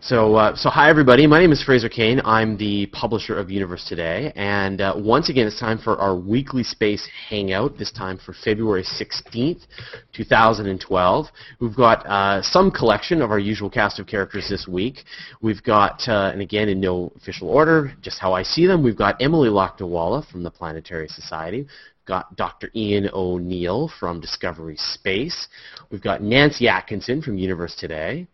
So, uh, so hi everybody. My name is Fraser Cain. I'm the publisher of Universe Today, and uh, once again, it's time for our weekly space hangout. This time for February 16th, 2012. We've got uh, some collection of our usual cast of characters this week. We've got, uh, and again in no official order, just how I see them. We've got Emily Lakdawalla from the Planetary Society got Dr. Ian O'Neill from Discovery Space. We've got Nancy Atkinson from Universe Today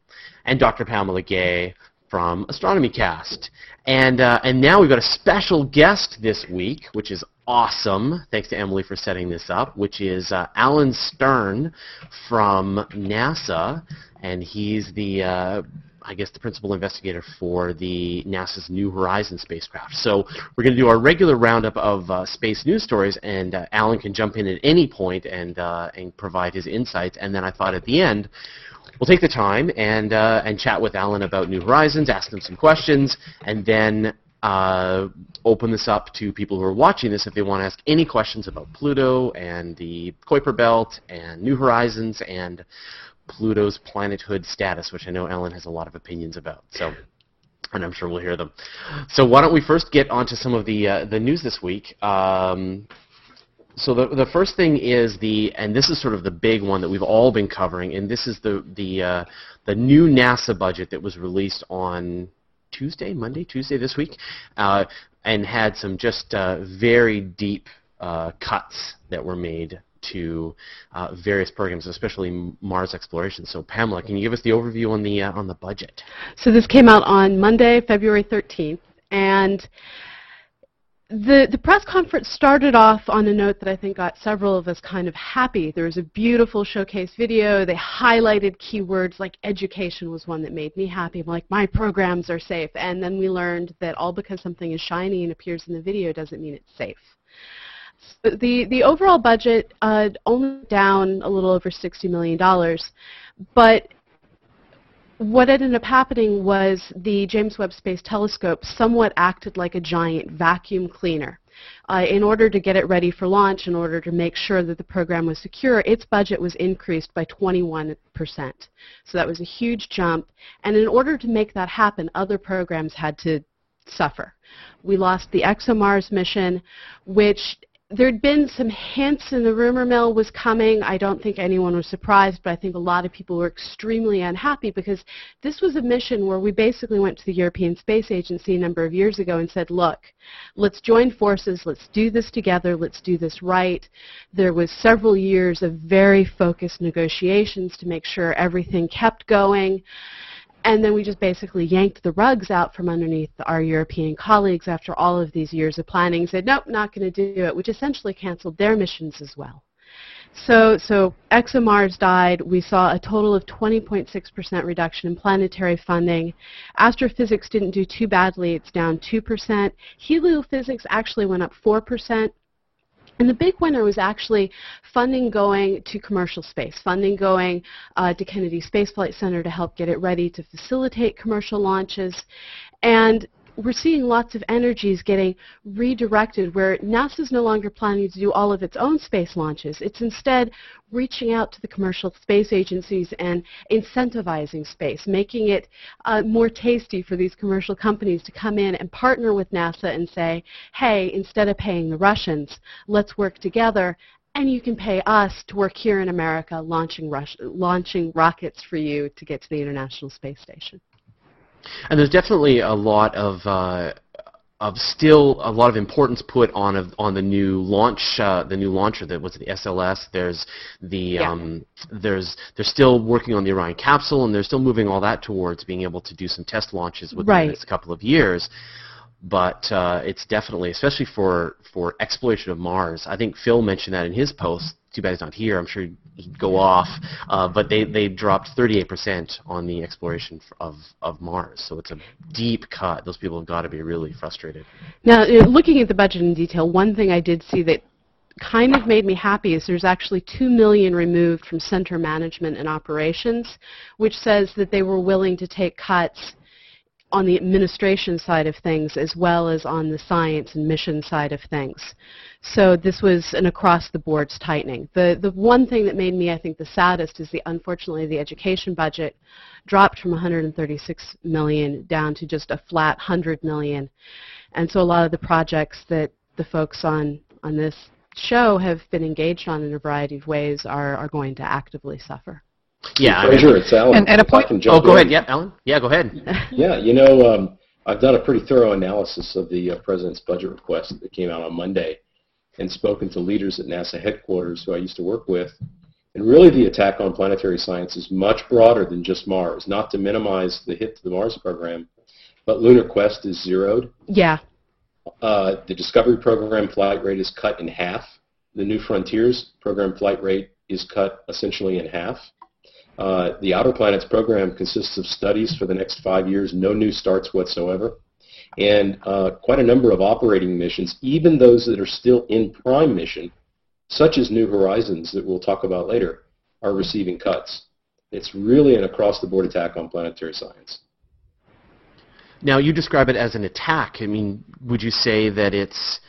and Dr. Pamela Gay from Astronomy Cast. And, uh, and now we've got a special guest this week, which is awesome. Thanks to Emily for setting this up, which is uh, Alan Stern from NASA, and he's the uh, I guess the principal investigator for the NASA's New Horizons spacecraft. So we're going to do our regular roundup of uh, space news stories, and uh, Alan can jump in at any point and uh, and provide his insights. And then I thought at the end we'll take the time and, uh, and chat with Alan about New Horizons, ask him some questions, and then uh, open this up to people who are watching this if they want to ask any questions about Pluto and the Kuiper Belt and New Horizons and Pluto's planethood status, which I know Alan has a lot of opinions about. So and I'm sure we'll hear them. So why don't we first get onto some of the uh, the news this week? Um, so the the first thing is the and this is sort of the big one that we've all been covering, and this is the the uh, the new NASA budget that was released on Tuesday, Monday, Tuesday this week, uh, and had some just uh, very deep uh, cuts that were made to uh, various programs, especially Mars exploration. So Pamela, can you give us the overview on the uh, on the budget? So this came out on Monday, February 13th, and the, the press conference started off on a note that I think got several of us kind of happy. There was a beautiful showcase video. They highlighted keywords like education was one that made me happy. I'm like, my programs are safe. And then we learned that all because something is shiny and appears in the video doesn't mean it's safe. So the, the overall budget uh, only down a little over $60 million, but what ended up happening was the James Webb Space Telescope somewhat acted like a giant vacuum cleaner. Uh, in order to get it ready for launch, in order to make sure that the program was secure, its budget was increased by 21%. So that was a huge jump. And in order to make that happen, other programs had to suffer. We lost the ExoMars mission, which there'd been some hints and the rumor mill was coming. I don't think anyone was surprised, but I think a lot of people were extremely unhappy because this was a mission where we basically went to the European Space Agency a number of years ago and said, look, let's join forces, let's do this together, let's do this right. There was several years of very focused negotiations to make sure everything kept going. And then we just basically yanked the rugs out from underneath our European colleagues after all of these years of planning, said, nope, not going to do it, which essentially canceled their missions as well. So, so ExoMars died. We saw a total of 20.6% reduction in planetary funding. Astrophysics didn't do too badly. It's down 2%. Heliophysics actually went up 4%. And the big winner was actually funding going to commercial space, funding going uh, to Kennedy Space Flight Center to help get it ready to facilitate commercial launches. And we're seeing lots of energies getting redirected where NASA is no longer planning to do all of its own space launches. It's instead reaching out to the commercial space agencies and incentivizing space, making it uh, more tasty for these commercial companies to come in and partner with NASA and say, hey, instead of paying the Russians, let's work together and you can pay us to work here in America launching, launching rockets for you to get to the International Space Station. And there's definitely a lot of uh, of still a lot of importance put on a, on the new launch uh, the new launcher that was the SLS. There's the yeah. um, there's they're still working on the Orion capsule and they're still moving all that towards being able to do some test launches within right. the next couple of years. But uh, it's definitely, especially for for exploration of Mars. I think Phil mentioned that in his post too bad he's not here. I'm sure he'd go off. Uh, but they, they dropped 38% on the exploration of, of Mars. So it's a deep cut. Those people have got to be really frustrated. Now, looking at the budget in detail, one thing I did see that kind of made me happy is there's actually 2 million removed from center management and operations, which says that they were willing to take cuts on the administration side of things as well as on the science and mission side of things. So this was an across-the-board tightening. The, the one thing that made me, I think, the saddest is the, unfortunately, the education budget dropped from 136 million down to just a flat 100 million. And so a lot of the projects that the folks on, on this show have been engaged on in a variety of ways are, are going to actively suffer. Yeah, Fraser, it's Alan. And- and a If I point- can Oh, go in. ahead. Yeah, Alan. Yeah, go ahead. Yeah, you know, um, I've done a pretty thorough analysis of the uh, president's budget request that came out on Monday and spoken to leaders at NASA headquarters who I used to work with. And really the attack on planetary science is much broader than just Mars, not to minimize the hit to the Mars program, but Lunar Quest is zeroed. Yeah, Uh, the Discovery program flight rate is cut in half. The New Frontiers program flight rate is cut essentially in half. Uh, the Outer Planets program consists of studies for the next five years, no new starts whatsoever, and uh, quite a number of operating missions, even those that are still in prime mission, such as New Horizons that we'll talk about later, are receiving cuts. It's really an across-the-board attack on planetary science. Now, you describe it as an attack. I mean, would you say that it's,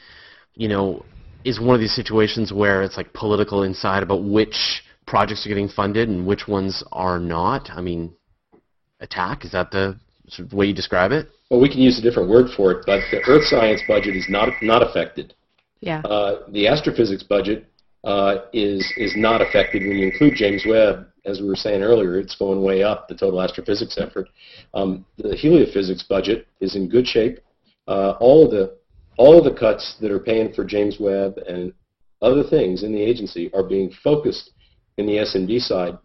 you know, is one of these situations where it's like political inside about which projects are getting funded and which ones are not? I mean, attack, is that the sort of way you describe it? Well, we can use a different word for it, but the Earth science budget is not not affected. yeah. Uh, the astrophysics budget uh, is is not affected when you include James Webb. As we were saying earlier, it's going way up the total astrophysics effort. Um, the heliophysics budget is in good shape. Uh, all of the all of the cuts that are paying for James Webb and other things in the agency are being focused in the SMD side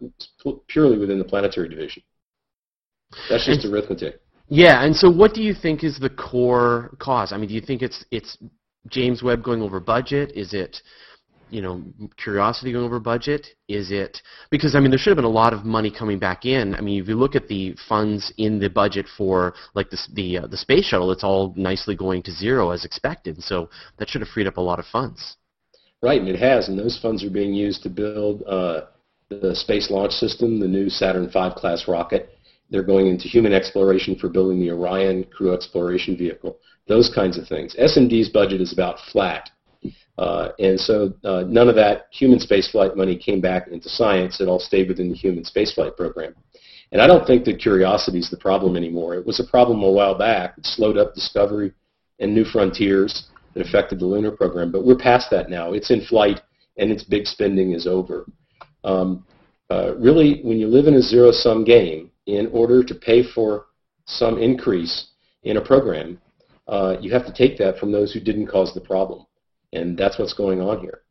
purely within the planetary division. That's just arithmetic. Yeah, and so what do you think is the core cause? I mean, do you think it's it's James Webb going over budget? Is it you know Curiosity going over budget? Is it because I mean there should have been a lot of money coming back in. I mean, if you look at the funds in the budget for like the the uh, the space shuttle, it's all nicely going to zero as expected. So that should have freed up a lot of funds. Right, and it has, and those funds are being used to build uh, the Space Launch System, the new Saturn V class rocket. They're going into human exploration for building the Orion crew exploration vehicle, those kinds of things. SMD's budget is about flat, uh, and so uh, none of that human spaceflight money came back into science. It all stayed within the human spaceflight program. And I don't think that curiosity is the problem anymore. It was a problem a while back. It slowed up discovery and new frontiers that affected the lunar program. But we're past that now. It's in flight, and its big spending is over. Um, uh, really, when you live in a zero-sum game, in order to pay for some increase in a program, uh, you have to take that from those who didn't cause the problem. And that's what's going on here.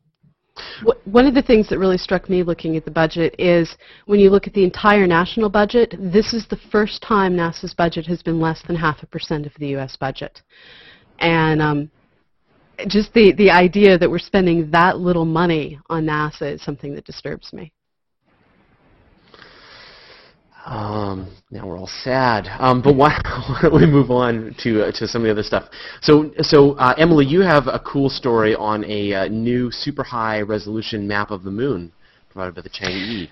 One of the things that really struck me looking at the budget is when you look at the entire national budget, this is the first time NASA's budget has been less than half a percent of the U.S. budget. And um, just the, the idea that we're spending that little money on NASA is something that disturbs me. Um, now we're all sad. Um, but why, why don't we move on to uh, to some of the other stuff? So, so uh, Emily, you have a cool story on a uh, new super high resolution map of the moon provided by the Chang'e.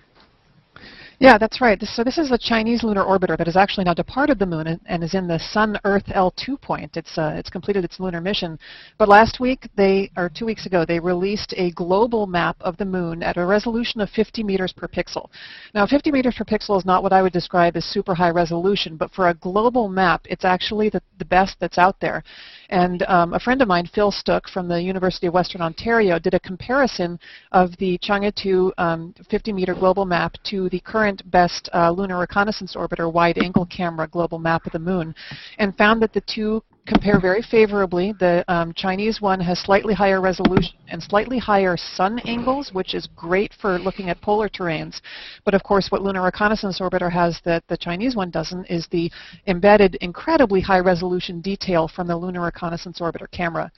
Yeah, that's right. So this is a Chinese lunar orbiter that has actually now departed the moon and, and is in the Sun-Earth L2 point. It's uh, it's completed its lunar mission. But last week, they or two weeks ago, they released a global map of the moon at a resolution of 50 meters per pixel. Now, 50 meters per pixel is not what I would describe as super high resolution, but for a global map, it's actually the, the best that's out there. And um, a friend of mine, Phil Stooke from the University of Western Ontario, did a comparison of the Chang'e 2 um, 50-meter global map to the current best uh, lunar reconnaissance orbiter wide-angle camera global map of the moon, and found that the two compare very favorably. The um, Chinese one has slightly higher resolution and slightly higher sun angles, which is great for looking at polar terrains. But of course, what Lunar Reconnaissance Orbiter has that the Chinese one doesn't is the embedded, incredibly high resolution detail from the Lunar Reconnaissance Orbiter camera.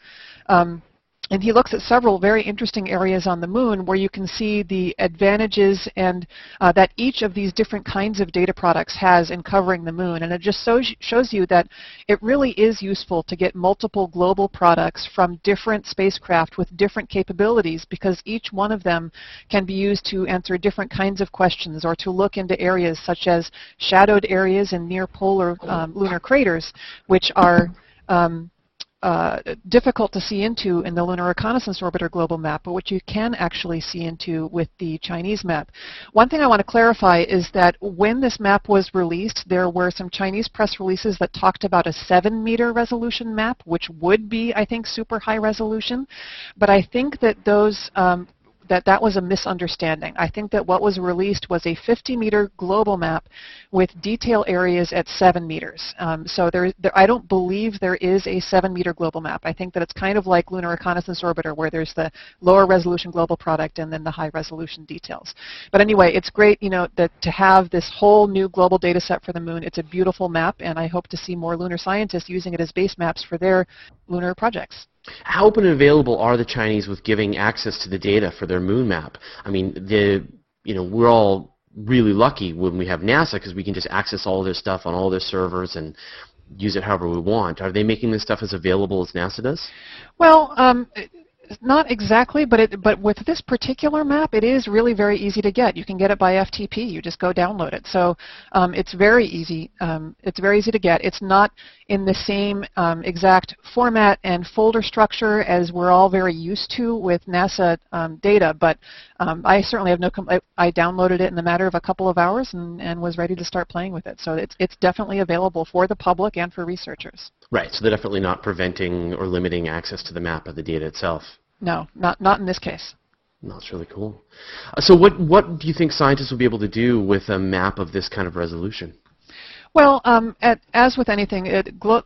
Um, and he looks at several very interesting areas on the moon where you can see the advantages and uh, that each of these different kinds of data products has in covering the moon. And it just so shows you that it really is useful to get multiple global products from different spacecraft with different capabilities because each one of them can be used to answer different kinds of questions or to look into areas such as shadowed areas and near polar um, lunar craters, which are um, uh, difficult to see into in the Lunar Reconnaissance Orbiter global map, but which you can actually see into with the Chinese map. One thing I want to clarify is that when this map was released, there were some Chinese press releases that talked about a 7 meter resolution map, which would be, I think, super high resolution. But I think that those um, that that was a misunderstanding. I think that what was released was a 50 meter global map with detail areas at 7 meters. Um, so there, there, I don't believe there is a 7 meter global map. I think that it's kind of like Lunar Reconnaissance Orbiter where there's the lower resolution global product and then the high resolution details. But anyway, it's great you know, that to have this whole new global data set for the moon. It's a beautiful map and I hope to see more lunar scientists using it as base maps for their lunar projects. How open and available are the Chinese with giving access to the data for their moon map? I mean, the you know we're all really lucky when we have NASA because we can just access all their stuff on all their servers and use it however we want. Are they making this stuff as available as NASA does? Well, um, not exactly, but it, but with this particular map, it is really very easy to get. You can get it by FTP. You just go download it. So um, it's very easy. Um, it's very easy to get. It's not in the same um, exact format and folder structure as we're all very used to with NASA um, data, but um, I certainly have no. I, I downloaded it in the matter of a couple of hours and, and was ready to start playing with it. So it's it's definitely available for the public and for researchers. Right. So they're definitely not preventing or limiting access to the map of the data itself. No, not not in this case. That's really cool. Uh, so what what do you think scientists will be able to do with a map of this kind of resolution? Well, um, at, as with anything, it, glo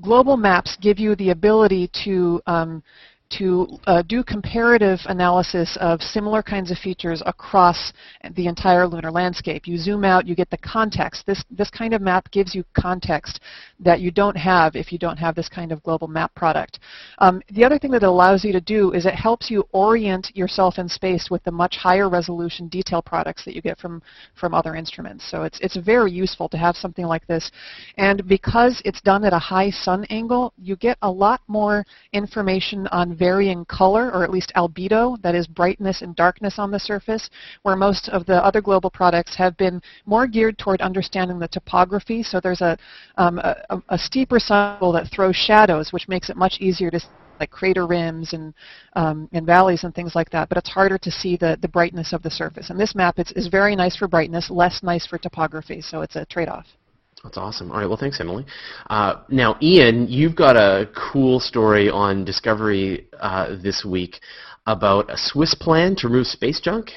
global maps give you the ability to um, to uh, do comparative analysis of similar kinds of features across the entire lunar landscape. You zoom out, you get the context. This, this kind of map gives you context that you don't have if you don't have this kind of global map product. Um, the other thing that it allows you to do is it helps you orient yourself in space with the much higher resolution detail products that you get from, from other instruments. So it's, it's very useful to have something like this. And because it's done at a high sun angle, you get a lot more information on varying color, or at least albedo, that is brightness and darkness on the surface, where most of the other global products have been more geared toward understanding the topography. So there's a, um, a, a steeper cycle that throws shadows, which makes it much easier to like crater rims and, um, and valleys and things like that, but it's harder to see the, the brightness of the surface. And this map is, is very nice for brightness, less nice for topography, so it's a trade-off. That's awesome. All right, well, thanks, Emily. Uh, now, Ian, you've got a cool story on Discovery uh, this week about a Swiss plan to remove space junk.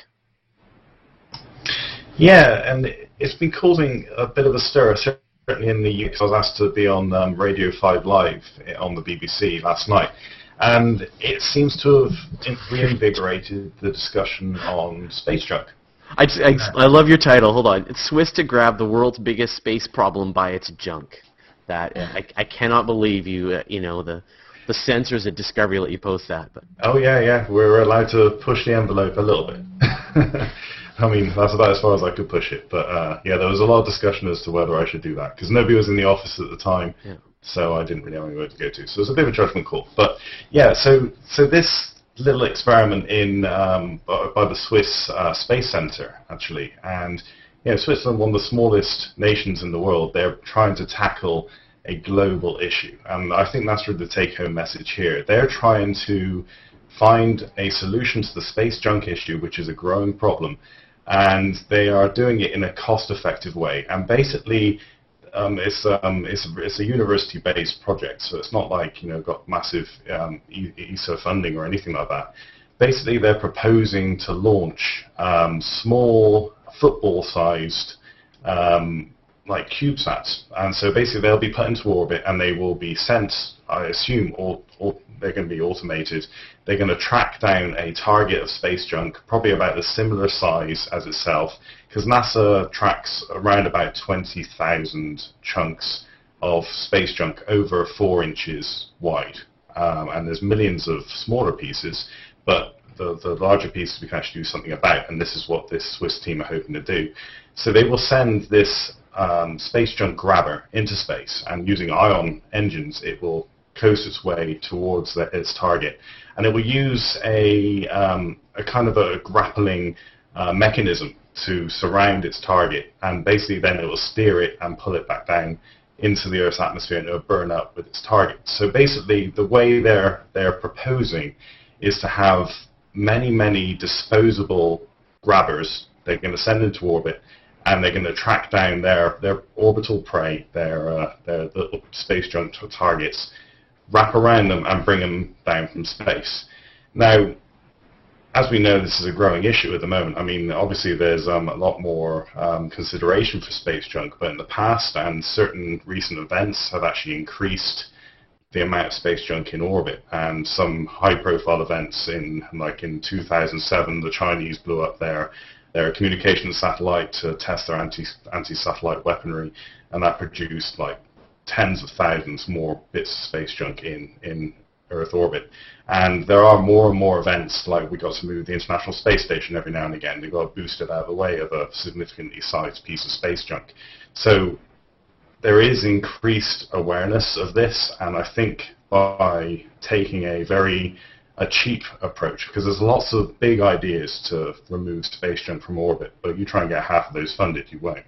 Yeah, and it's been causing a bit of a stir, certainly in the UK. I was asked to be on um, Radio 5 Live on the BBC last night, and it seems to have reinvigorated the discussion on space junk. I, just, I, I, love your title. Hold on. It's Swiss to grab the world's biggest space problem by its junk. That I, I cannot believe you. Uh, you know the the censors at Discovery let you post that. But oh yeah, yeah, we're allowed to push the envelope a little bit. I mean, that's about as far as I could push it. But uh, yeah, there was a lot of discussion as to whether I should do that because nobody was in the office at the time, yeah. so I didn't really have anywhere to go to. So it was a bit of a judgment call. But yeah, so so this little experiment in um, by the Swiss uh, Space Center, actually. And you know, Switzerland, one of the smallest nations in the world, they're trying to tackle a global issue. And I think that's really the take-home message here. They're trying to find a solution to the space junk issue, which is a growing problem, and they are doing it in a cost-effective way. And basically, um, it's, um, it's, it's a university-based project, so it's not like you know got massive um, ESA funding or anything like that. Basically, they're proposing to launch um, small football-sized um, like CubeSats, and so basically they'll be put into orbit and they will be sent, I assume, or, or they're going to be automated. They're going to track down a target of space junk, probably about the similar size as itself, because NASA tracks around about 20,000 chunks of space junk over four inches wide. um, and there's millions of smaller pieces, but the, the larger pieces we can actually do something about, and this is what this Swiss team are hoping to do. So they will send this um, space junk grabber into space, and using ion engines, it will coast its way towards the, its target, and it will use a, um, a kind of a grappling uh, mechanism to surround its target, and basically then it will steer it and pull it back down into the Earth's atmosphere and it will burn up with its target. So basically, the way they're they're proposing is to have many many disposable grabbers. They're going to send into orbit, and they're going to track down their their orbital prey, their uh, their little space junk targets, wrap around them, and bring them down from space. Now, as we know, this is a growing issue at the moment. I mean, obviously there's um, a lot more um, consideration for space junk, but in the past and certain recent events have actually increased the amount of space junk in orbit. And some high-profile events in, like in 2007, the Chinese blew up their their communications satellite to test their anti anti-satellite weaponry, and that produced like tens of thousands more bits of space junk in in Earth orbit. And there are more and more events, like we got to move the International Space Station every now and again. We got boosted out of the way of a significantly sized piece of space junk. So there is increased awareness of this, and I think by taking a very a cheap approach, because there's lots of big ideas to remove space junk from orbit, but you try and get half of those funded, you won't.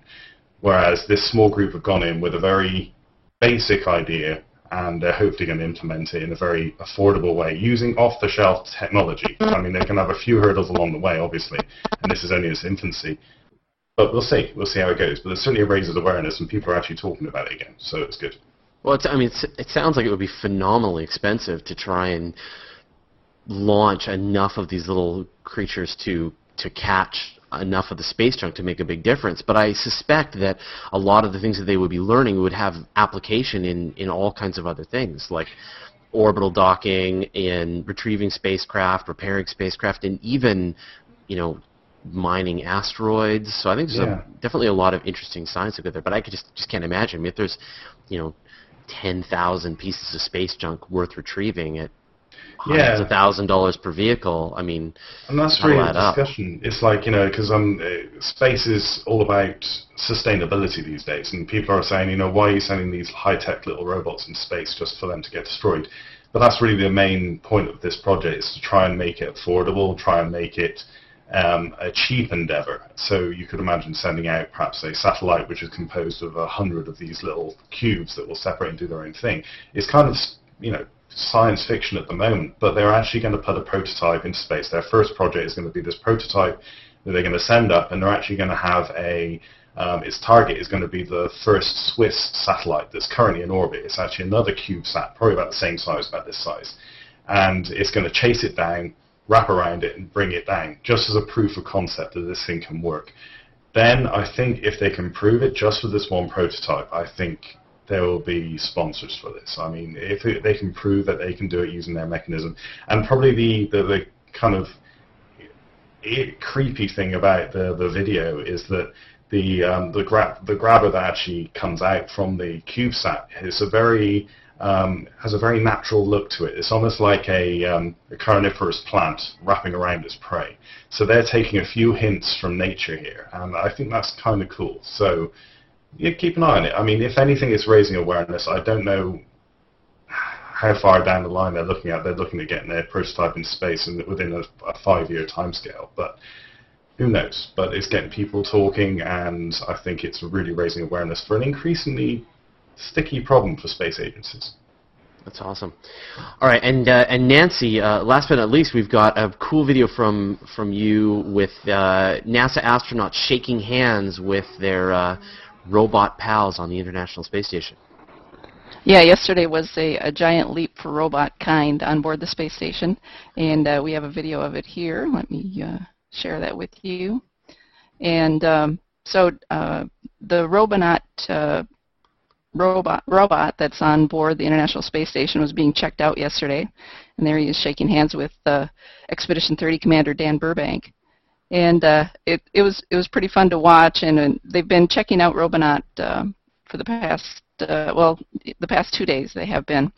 Whereas this small group have gone in with a very basic idea and they're hopefully going to implement it in a very affordable way using off-the-shelf technology. I mean, they can have a few hurdles along the way, obviously, and this is only its infancy. But we'll see. We'll see how it goes. But it certainly raises awareness, and people are actually talking about it again, so it's good. Well, it's, I mean, it's, it sounds like it would be phenomenally expensive to try and launch enough of these little creatures to to catch enough of the space junk to make a big difference. But I suspect that a lot of the things that they would be learning would have application in, in all kinds of other things, like orbital docking, in retrieving spacecraft, repairing spacecraft, and even, you know, mining asteroids. So I think there's yeah. a, definitely a lot of interesting science to go there. But I could just just can't imagine. I mean, if there's, you know, 10,000 pieces of space junk worth retrieving at hundreds yeah. of thousand dollars per vehicle. I mean, and that's really the discussion. Up? It's like you know, because um, space is all about sustainability these days, and people are saying, you know, why are you sending these high-tech little robots in space just for them to get destroyed? But that's really the main point of this project is to try and make it affordable, try and make it um, a cheap endeavor. So you could imagine sending out perhaps a satellite which is composed of a hundred of these little cubes that will separate and do their own thing. It's kind of you know science fiction at the moment, but they're actually going to put a prototype into space. Their first project is going to be this prototype that they're going to send up, and they're actually going to have a um, its target is going to be the first Swiss satellite that's currently in orbit. It's actually another CubeSat, probably about the same size, about this size. And it's going to chase it down, wrap around it, and bring it down, just as a proof of concept that this thing can work. Then I think if they can prove it just with this one prototype, I think there will be sponsors for this. I mean, if they can prove that they can do it using their mechanism, and probably the, the, the kind of creepy thing about the, the video is that the um, the, grab, the grabber that actually comes out from the CubeSat is a very um, has a very natural look to it. It's almost like a, um, a carnivorous plant wrapping around its prey. So they're taking a few hints from nature here, and I think that's kind of cool. So yeah, keep an eye on it. I mean, if anything, it's raising awareness. I don't know how far down the line they're looking at. They're looking at getting their prototype in space and within a, a five-year timescale, but who knows? But it's getting people talking, and I think it's really raising awareness for an increasingly sticky problem for space agencies. That's awesome. All right, and uh, and Nancy, uh, last but not least, we've got a cool video from from you with uh, NASA astronauts shaking hands with their uh, robot pals on the International Space Station. Yeah, yesterday was a, a giant leap for robot kind on board the space station, and uh, we have a video of it here. Let me uh, share that with you. And um, so uh, the Robonaut uh, robot robot that's on board the International Space Station was being checked out yesterday, and there he is shaking hands with uh, Expedition 30 Commander Dan Burbank and uh, it it was it was pretty fun to watch. And, and they've been checking out Robonaut uh, for the past uh, well the past two days they have been,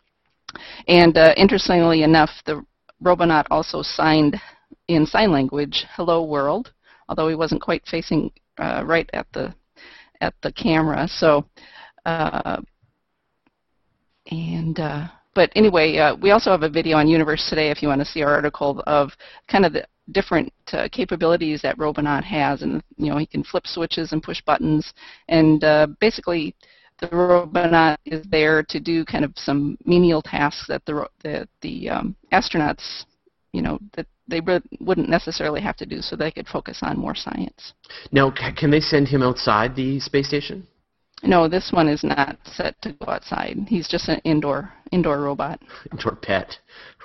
And uh, interestingly enough, the Robonaut also signed in sign language, "Hello World," although he wasn't quite facing uh, right at the at the camera. So, uh, and uh, but anyway, uh, we also have a video on Universe Today if you want to see our article of kind of the different uh, capabilities that Robonaut has, and you know he can flip switches and push buttons, and uh, basically the Robonaut is there to do kind of some menial tasks that the the, the um, astronauts, you know, that they wouldn't necessarily have to do, so they could focus on more science. Now, can they send him outside the space station? No, this one is not set to go outside. He's just an indoor indoor robot. Indoor pet,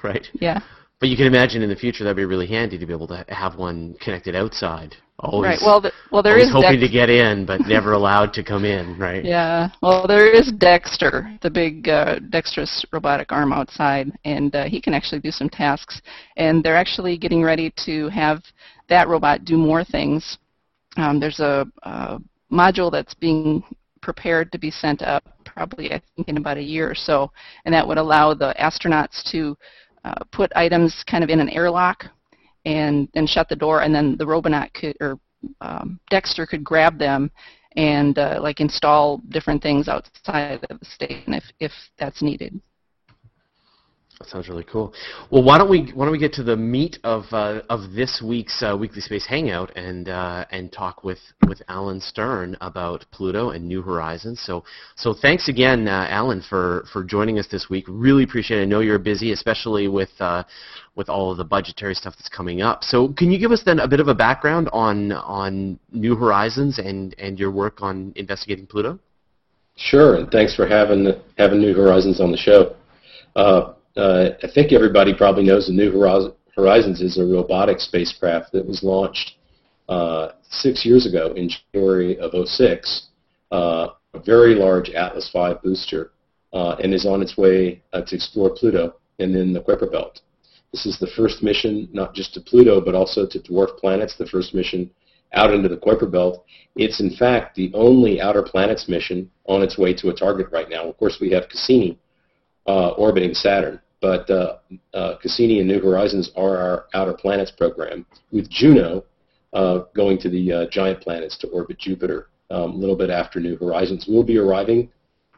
right? Yeah. But you can imagine in the future that'd be really handy to be able to have one connected outside. Always, right. Well, the, well, there always hoping Dex- to get in, but never allowed to come in, right? Yeah. Well, there is Dexter, the big uh, dexterous robotic arm outside, and uh, he can actually do some tasks. And they're actually getting ready to have that robot do more things. Um, there's a, a module that's being prepared to be sent up, probably I think in about a year or so, and that would allow the astronauts to uh, put items kind of in an airlock and then shut the door, and then the Robonaut could or um, Dexter could grab them and uh, like install different things outside of the station if if that's needed. That sounds really cool. Well, why don't we why don't we get to the meat of uh, of this week's uh, Weekly Space Hangout and uh, and talk with with Alan Stern about Pluto and New Horizons. So so thanks again, uh, Alan, for for joining us this week. Really appreciate it. I know you're busy, especially with uh, with all of the budgetary stuff that's coming up. So can you give us then a bit of a background on on New Horizons and and your work on investigating Pluto? Sure, and thanks for having having New Horizons on the show. Uh, I think everybody probably knows the New Horizons is a robotic spacecraft that was launched uh, six years ago in January of 06, uh, a very large Atlas V booster, uh, and is on its way uh, to explore Pluto and then the Kuiper Belt. This is the first mission, not just to Pluto, but also to dwarf planets, the first mission out into the Kuiper Belt. It's, in fact, the only outer planets mission on its way to a target right now. Of course, we have Cassini uh, orbiting Saturn. But uh, uh, Cassini and New Horizons are our outer planets program, with Juno uh, going to the uh, giant planets to orbit Jupiter um, a little bit after New Horizons. We'll be arriving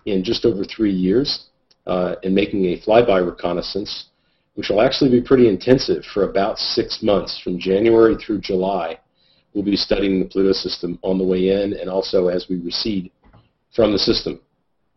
in just over three years uh, and making a flyby reconnaissance, which will actually be pretty intensive for about six months, from January through July. We'll be studying the Pluto system on the way in and also as we recede from the system.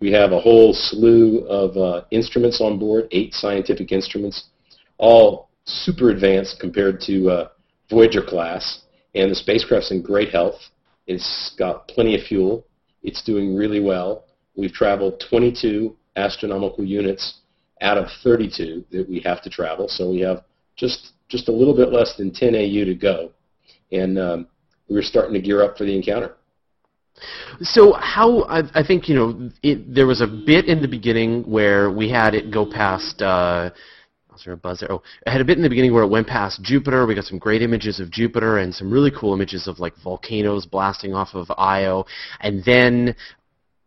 We have a whole slew of uh, instruments on board, eight scientific instruments, all super advanced compared to uh, Voyager class. And the spacecraft's in great health. It's got plenty of fuel. It's doing really well. We've traveled 22 astronomical units out of 32 that we have to travel. So we have just just a little bit less than 10 AU to go, and um, we're starting to gear up for the encounter. So how I, I think you know it, there was a bit in the beginning where we had it go past. Uh, was there a buzzer? Oh, it had a bit in the beginning where it went past Jupiter. We got some great images of Jupiter and some really cool images of like volcanoes blasting off of Io, and then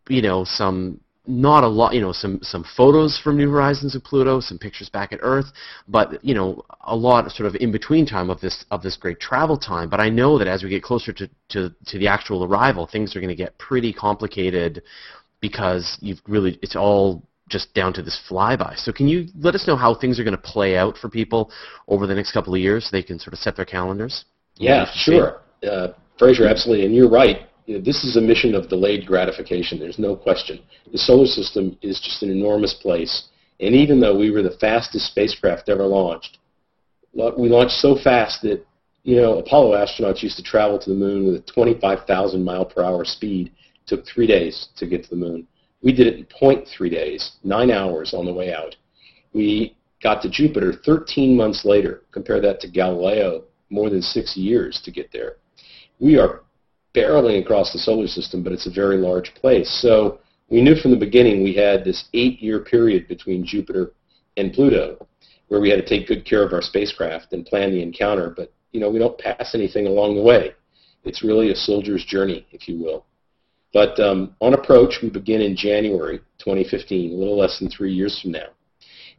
you know some not a lot, you know, some some photos from New Horizons of Pluto, some pictures back at Earth, but you know, a lot sort of in between time of this of this great travel time. But I know that as we get closer to to, to the actual arrival, things are going to get pretty complicated because you've really it's all just down to this flyby. So can you let us know how things are going to play out for people over the next couple of years so they can sort of set their calendars? Yeah, sure. Uh, Fraser, absolutely. And you're right you know, this is a mission of delayed gratification. There's no question. The solar system is just an enormous place. And even though we were the fastest spacecraft ever launched, we launched so fast that you know Apollo astronauts used to travel to the moon with a 25,000 mile per hour speed. It took three days to get to the moon. We did it in 0.3 days, nine hours on the way out. We got to Jupiter 13 months later. Compare that to Galileo, more than six years to get there. We are barreling across the solar system, but it's a very large place. So we knew from the beginning we had this eight-year period between Jupiter and Pluto where we had to take good care of our spacecraft and plan the encounter, but you know, we don't pass anything along the way. It's really a soldier's journey, if you will. But um, on approach, we begin in January 2015, a little less than three years from now.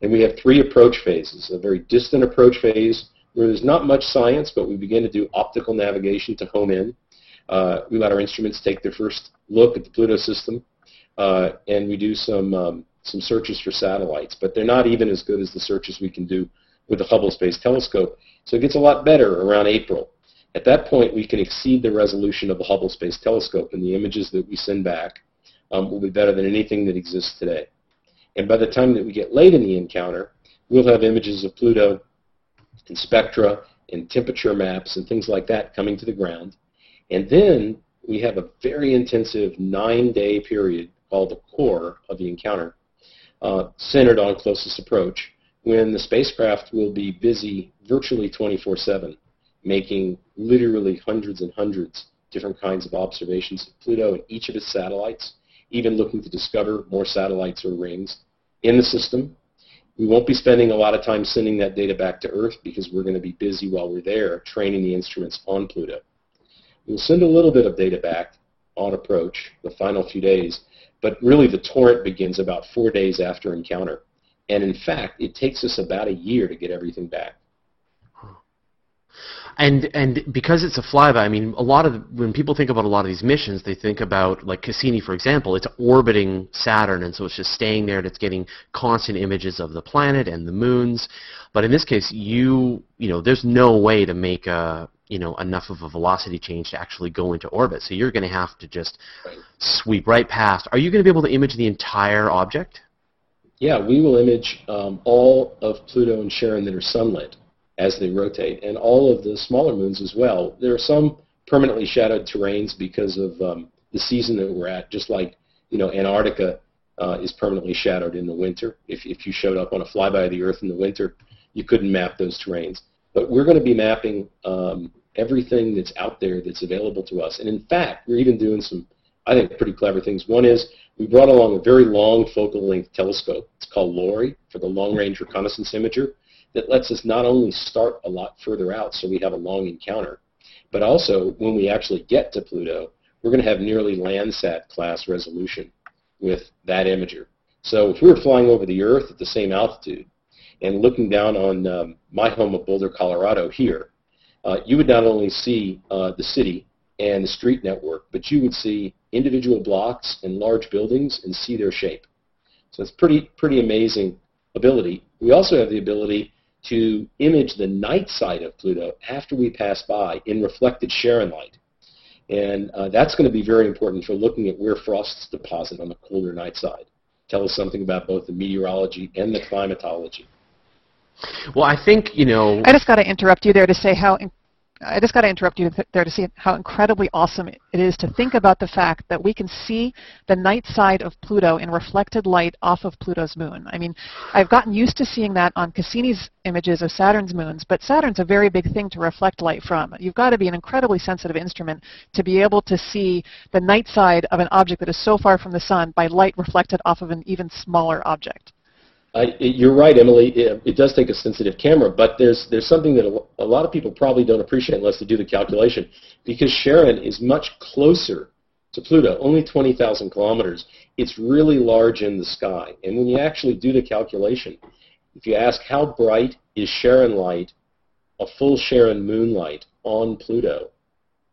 And we have three approach phases, a very distant approach phase where there's not much science, but we begin to do optical navigation to home in. Uh, we let our instruments take their first look at the Pluto system, uh, and we do some, um, some searches for satellites, but they're not even as good as the searches we can do with the Hubble Space Telescope. So it gets a lot better around April. At that point, we can exceed the resolution of the Hubble Space Telescope, and the images that we send back um, will be better than anything that exists today. And by the time that we get late in the encounter, we'll have images of Pluto and spectra and temperature maps and things like that coming to the ground. And then we have a very intensive nine-day period called the core of the encounter, uh, centered on closest approach, when the spacecraft will be busy virtually 24-7, making literally hundreds and hundreds different kinds of observations of Pluto and each of its satellites, even looking to discover more satellites or rings in the system. We won't be spending a lot of time sending that data back to Earth because we're going to be busy while we're there training the instruments on Pluto. We'll send a little bit of data back on approach the final few days, but really the torrent begins about four days after encounter. And in fact, it takes us about a year to get everything back. And and because it's a flyby, I mean, a lot of when people think about a lot of these missions, they think about like Cassini, for example. It's orbiting Saturn, and so it's just staying there, and it's getting constant images of the planet and the moons. But in this case, you you know, there's no way to make a you know enough of a velocity change to actually go into orbit. So you're going to have to just sweep right past. Are you going to be able to image the entire object? Yeah, we will image um, all of Pluto and Charon that are sunlit as they rotate, and all of the smaller moons as well. There are some permanently shadowed terrains because of um, the season that we're at, just like you know Antarctica uh, is permanently shadowed in the winter. If, if you showed up on a flyby of the Earth in the winter, you couldn't map those terrains. But we're going to be mapping um, everything that's out there that's available to us. And in fact, we're even doing some, I think, pretty clever things. One is we brought along a very long focal length telescope. It's called LORRI for the Long Range Reconnaissance Imager that lets us not only start a lot further out so we have a long encounter, but also when we actually get to Pluto, we're going to have nearly Landsat class resolution with that imager. So if we were flying over the Earth at the same altitude and looking down on um, my home of Boulder, Colorado here, uh, you would not only see uh, the city and the street network, but you would see individual blocks and large buildings and see their shape. So it's pretty, pretty amazing ability. We also have the ability to image the night side of Pluto after we pass by in reflected Charon light. And uh, that's going to be very important for looking at where frosts deposit on the colder night side. Tell us something about both the meteorology and the climatology. Well, I think, you know... I just got to interrupt you there to say how I just got to interrupt you there to see how incredibly awesome it is to think about the fact that we can see the night side of Pluto in reflected light off of Pluto's moon. I mean, I've gotten used to seeing that on Cassini's images of Saturn's moons, but Saturn's a very big thing to reflect light from. You've got to be an incredibly sensitive instrument to be able to see the night side of an object that is so far from the sun by light reflected off of an even smaller object. I, you're right, Emily. It, it, does take a sensitive camera, but there's there's something that a, a, lot of people probably don't appreciate unless they do the calculation, because Charon is much closer to Pluto, only 20,000 kilometers. It's really large in the sky, and when you actually do the calculation, if you ask how bright is Charon light, a full Charon moonlight on Pluto,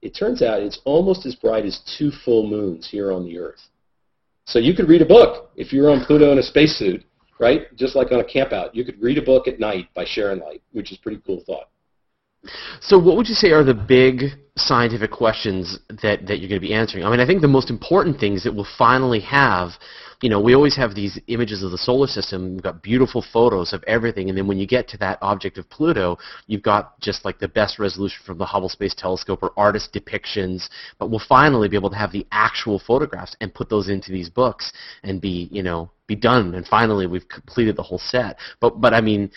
it turns out it's almost as bright as two full moons here on the Earth. So you could read a book if you're on Pluto in a spacesuit right? Just like on a campout, you could read a book at night by Charon light, which is pretty cool thought. So what would you say are the big scientific questions that, that you're going to be answering? I mean, I think the most important things that we'll finally have, you know, we always have these images of the solar system, we've got beautiful photos of everything, and then when you get to that object of Pluto, you've got just like the best resolution from the Hubble Space Telescope or artist depictions, but we'll finally be able to have the actual photographs and put those into these books and be, you know, be done, and finally we've completed the whole set. But, but I mean,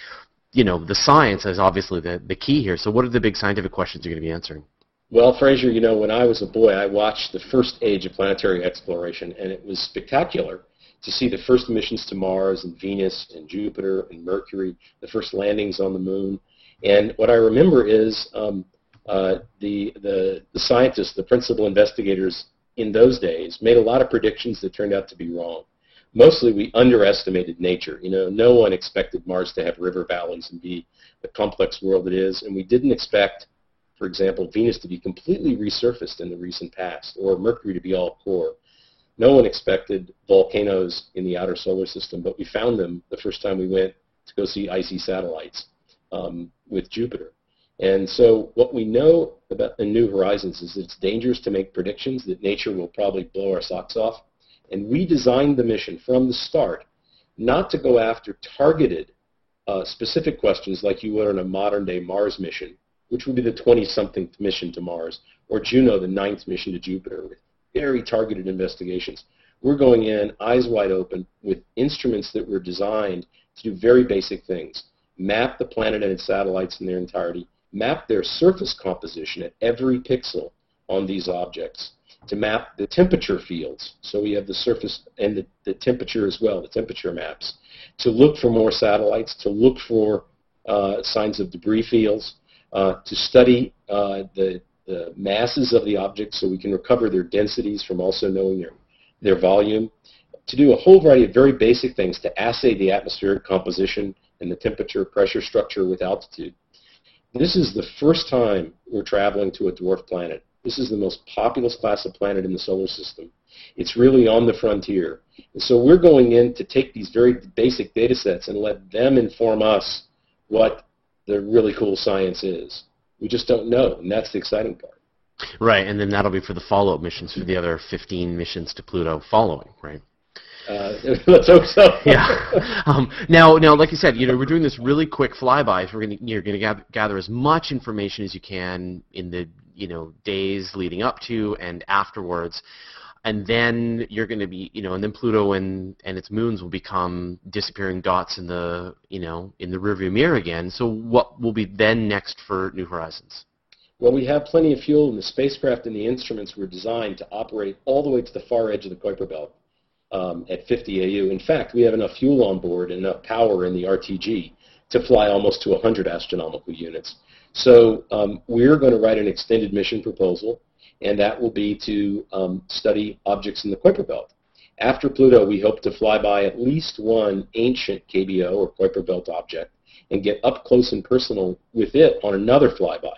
you know, the science is obviously the, the key here. So what are the big scientific questions you're going to be answering? Well, Fraser, you know, when I was a boy, I watched the first age of planetary exploration, and it was spectacular to see the first missions to Mars and Venus and Jupiter and Mercury, the first landings on the moon. And what I remember is um, uh, the, the, the scientists, the principal investigators in those days, made a lot of predictions that turned out to be wrong. Mostly we underestimated nature. You know, no one expected Mars to have river valleys and be the complex world it is, and we didn't expect, for example, Venus to be completely resurfaced in the recent past, or Mercury to be all core. No one expected volcanoes in the outer solar system, but we found them the first time we went to go see icy satellites um, with Jupiter. And so what we know about the New Horizons is it's dangerous to make predictions that nature will probably blow our socks off. And we designed the mission from the start not to go after targeted uh, specific questions like you would on a modern-day Mars mission, which would be the 20-something mission to Mars, or Juno, the ninth mission to Jupiter, with very targeted investigations. We're going in eyes wide open with instruments that were designed to do very basic things. Map the planet and its satellites in their entirety, map their surface composition at every pixel on these objects, to map the temperature fields, so we have the surface and the, the temperature as well, the temperature maps, to look for more satellites, to look for uh, signs of debris fields, uh, to study uh, the, the masses of the objects so we can recover their densities from also knowing their, their volume, to do a whole variety of very basic things to assay the atmospheric composition and the temperature pressure structure with altitude. This is the first time we're traveling to a dwarf planet. This is the most populous class of planet in the solar system. It's really on the frontier. And so we're going in to take these very basic data sets and let them inform us what the really cool science is. We just don't know, and that's the exciting part. Right, and then that'll be for the follow-up missions for the other 15 missions to Pluto following, right? Uh, let's hope so. yeah. Um, now, now, like you said, you know, we're doing this really quick flyby. We're going you're going to gather as much information as you can in the, you know, days leading up to and afterwards, and then you're going to be, you know, and then Pluto and and its moons will become disappearing dots in the, you know, in the rearview mirror again. So, what will be then next for New Horizons? Well, we have plenty of fuel, and the spacecraft and the instruments were designed to operate all the way to the far edge of the Kuiper Belt um, at 50 AU. In fact, we have enough fuel on board and enough power in the RTG to fly almost to 100 astronomical units. So um, we're going to write an extended mission proposal, and that will be to um, study objects in the Kuiper Belt. After Pluto, we hope to fly by at least one ancient KBO or Kuiper Belt object and get up close and personal with it on another flyby.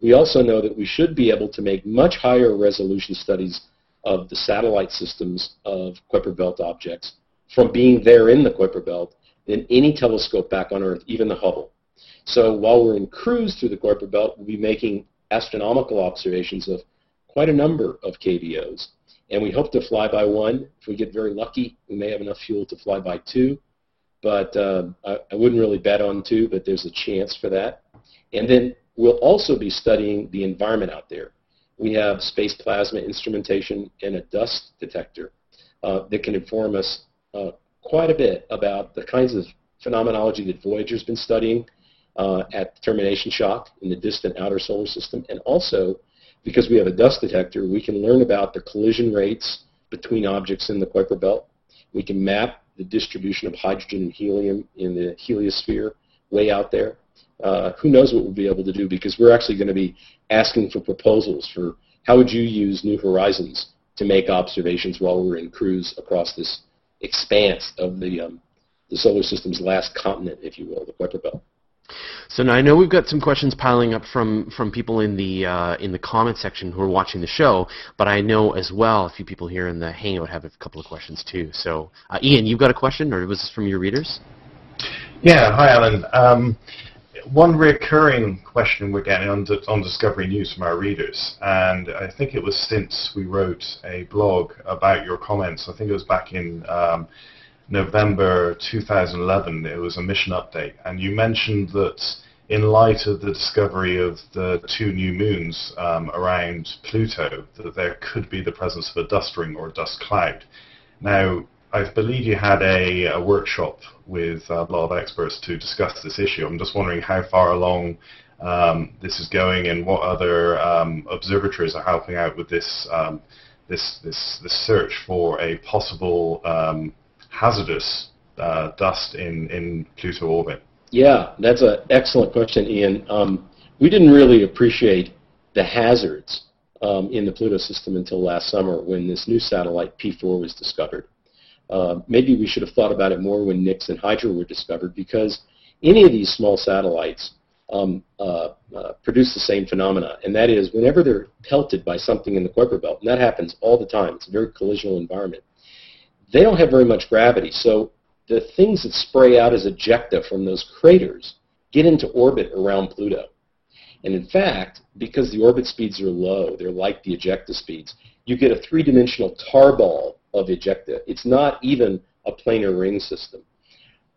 We also know that we should be able to make much higher resolution studies of the satellite systems of Kuiper Belt objects from being there in the Kuiper Belt than any telescope back on Earth, even the Hubble. So while we're in cruise through the Kuiper Belt, we'll be making astronomical observations of quite a number of KBOs. And we hope to fly by one. If we get very lucky, we may have enough fuel to fly by two. But uh, I, I wouldn't really bet on two, but there's a chance for that. And then we'll also be studying the environment out there we have space plasma instrumentation and a dust detector uh, that can inform us uh, quite a bit about the kinds of phenomenology that Voyager's been studying uh, at termination shock in the distant outer solar system. And also, because we have a dust detector, we can learn about the collision rates between objects in the Kuiper Belt. We can map the distribution of hydrogen and helium in the heliosphere way out there uh, who knows what we'll be able to do because we're actually going to be asking for proposals for how would you use New Horizons to make observations while we're in cruise across this expanse of the, um, the solar system's last continent, if you will, the Kuiper Belt. So now I know we've got some questions piling up from, from people in the uh, in the comment section who are watching the show, but I know as well a few people here in the Hangout have a couple of questions too. So uh, Ian, you've got a question, or was this from your readers? Yeah, hi Alan. Um, one recurring question we're getting on, on Discovery News from our readers, and I think it was since we wrote a blog about your comments. I think it was back in um, November 2011. It was a mission update, and you mentioned that in light of the discovery of the two new moons um, around Pluto, that there could be the presence of a dust ring or a dust cloud. Now, I believe you had a, a, workshop with a lot of experts to discuss this issue. I'm just wondering how far along um, this is going and what other um, observatories are helping out with this, um, this, this, this search for a possible um, hazardous uh, dust in, in Pluto orbit. Yeah, that's an excellent question, Ian. Um, we didn't really appreciate the hazards um, in the Pluto system until last summer when this new satellite P4 was discovered. uh, maybe we should have thought about it more when Nix and Hydra were discovered because any of these small satellites um, uh, uh, produce the same phenomena, and that is whenever they're pelted by something in the Kuiper belt, and that happens all the time, it's a very collisional environment, they don't have very much gravity, so the things that spray out as ejecta from those craters get into orbit around Pluto. And in fact, because the orbit speeds are low, they're like the ejecta speeds, you get a three-dimensional tarball of ejecta. It's not even a planar ring system.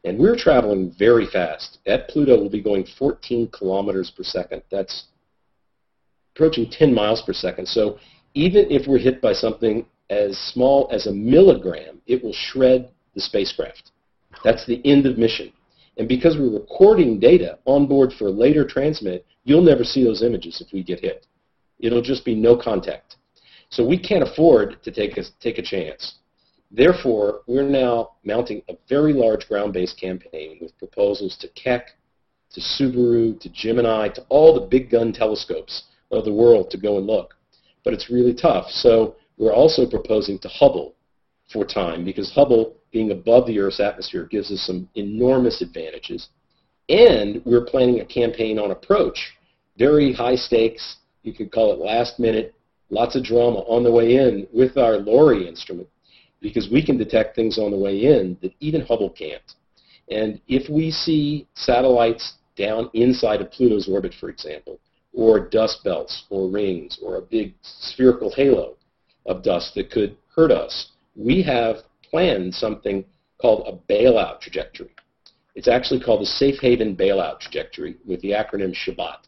And we're traveling very fast. At Pluto, we'll be going 14 kilometers per second. That's approaching 10 miles per second. So even if we're hit by something as small as a milligram, it will shred the spacecraft. That's the end of mission. And because we're recording data on board for later transmit, you'll never see those images if we get hit. It'll just be no contact. So we can't afford to take a, take a chance. Therefore, we're now mounting a very large ground-based campaign with proposals to Keck, to Subaru, to Gemini, to all the big gun telescopes of the world to go and look. But it's really tough. So we're also proposing to Hubble for time because Hubble, being above the Earth's atmosphere, gives us some enormous advantages. And we're planning a campaign on approach, very high stakes. You could call it last minute, lots of drama on the way in with our LORRI instrument because we can detect things on the way in that even Hubble can't. And if we see satellites down inside of Pluto's orbit, for example, or dust belts or rings or a big spherical halo of dust that could hurt us, we have planned something called a bailout trajectory. It's actually called the Safe Haven Bailout Trajectory with the acronym SHBOT.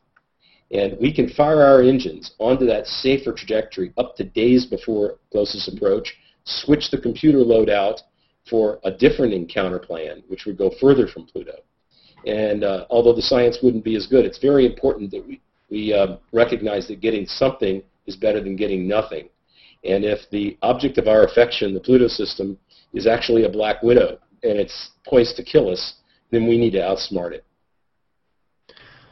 And we can fire our engines onto that safer trajectory up to days before closest approach switch the computer load out for a different encounter plan, which would go further from Pluto. And uh, although the science wouldn't be as good, it's very important that we, we uh, recognize that getting something is better than getting nothing. And if the object of our affection, the Pluto system, is actually a black widow and it's poised to kill us, then we need to outsmart it.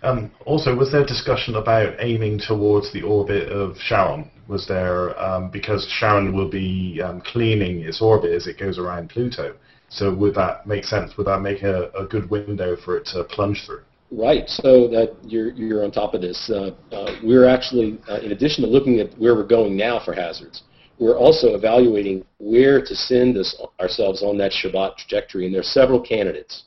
Um, also, was there discussion about aiming towards the orbit of Charon? Was there um, because Charon will be um, cleaning its orbit as it goes around Pluto? So would that make sense? Would that make a, a good window for it to plunge through? Right. So that you're you're on top of this. Uh, uh, we're actually, uh, in addition to looking at where we're going now for hazards, we're also evaluating where to send us, ourselves on that SHBOT trajectory, and there are several candidates.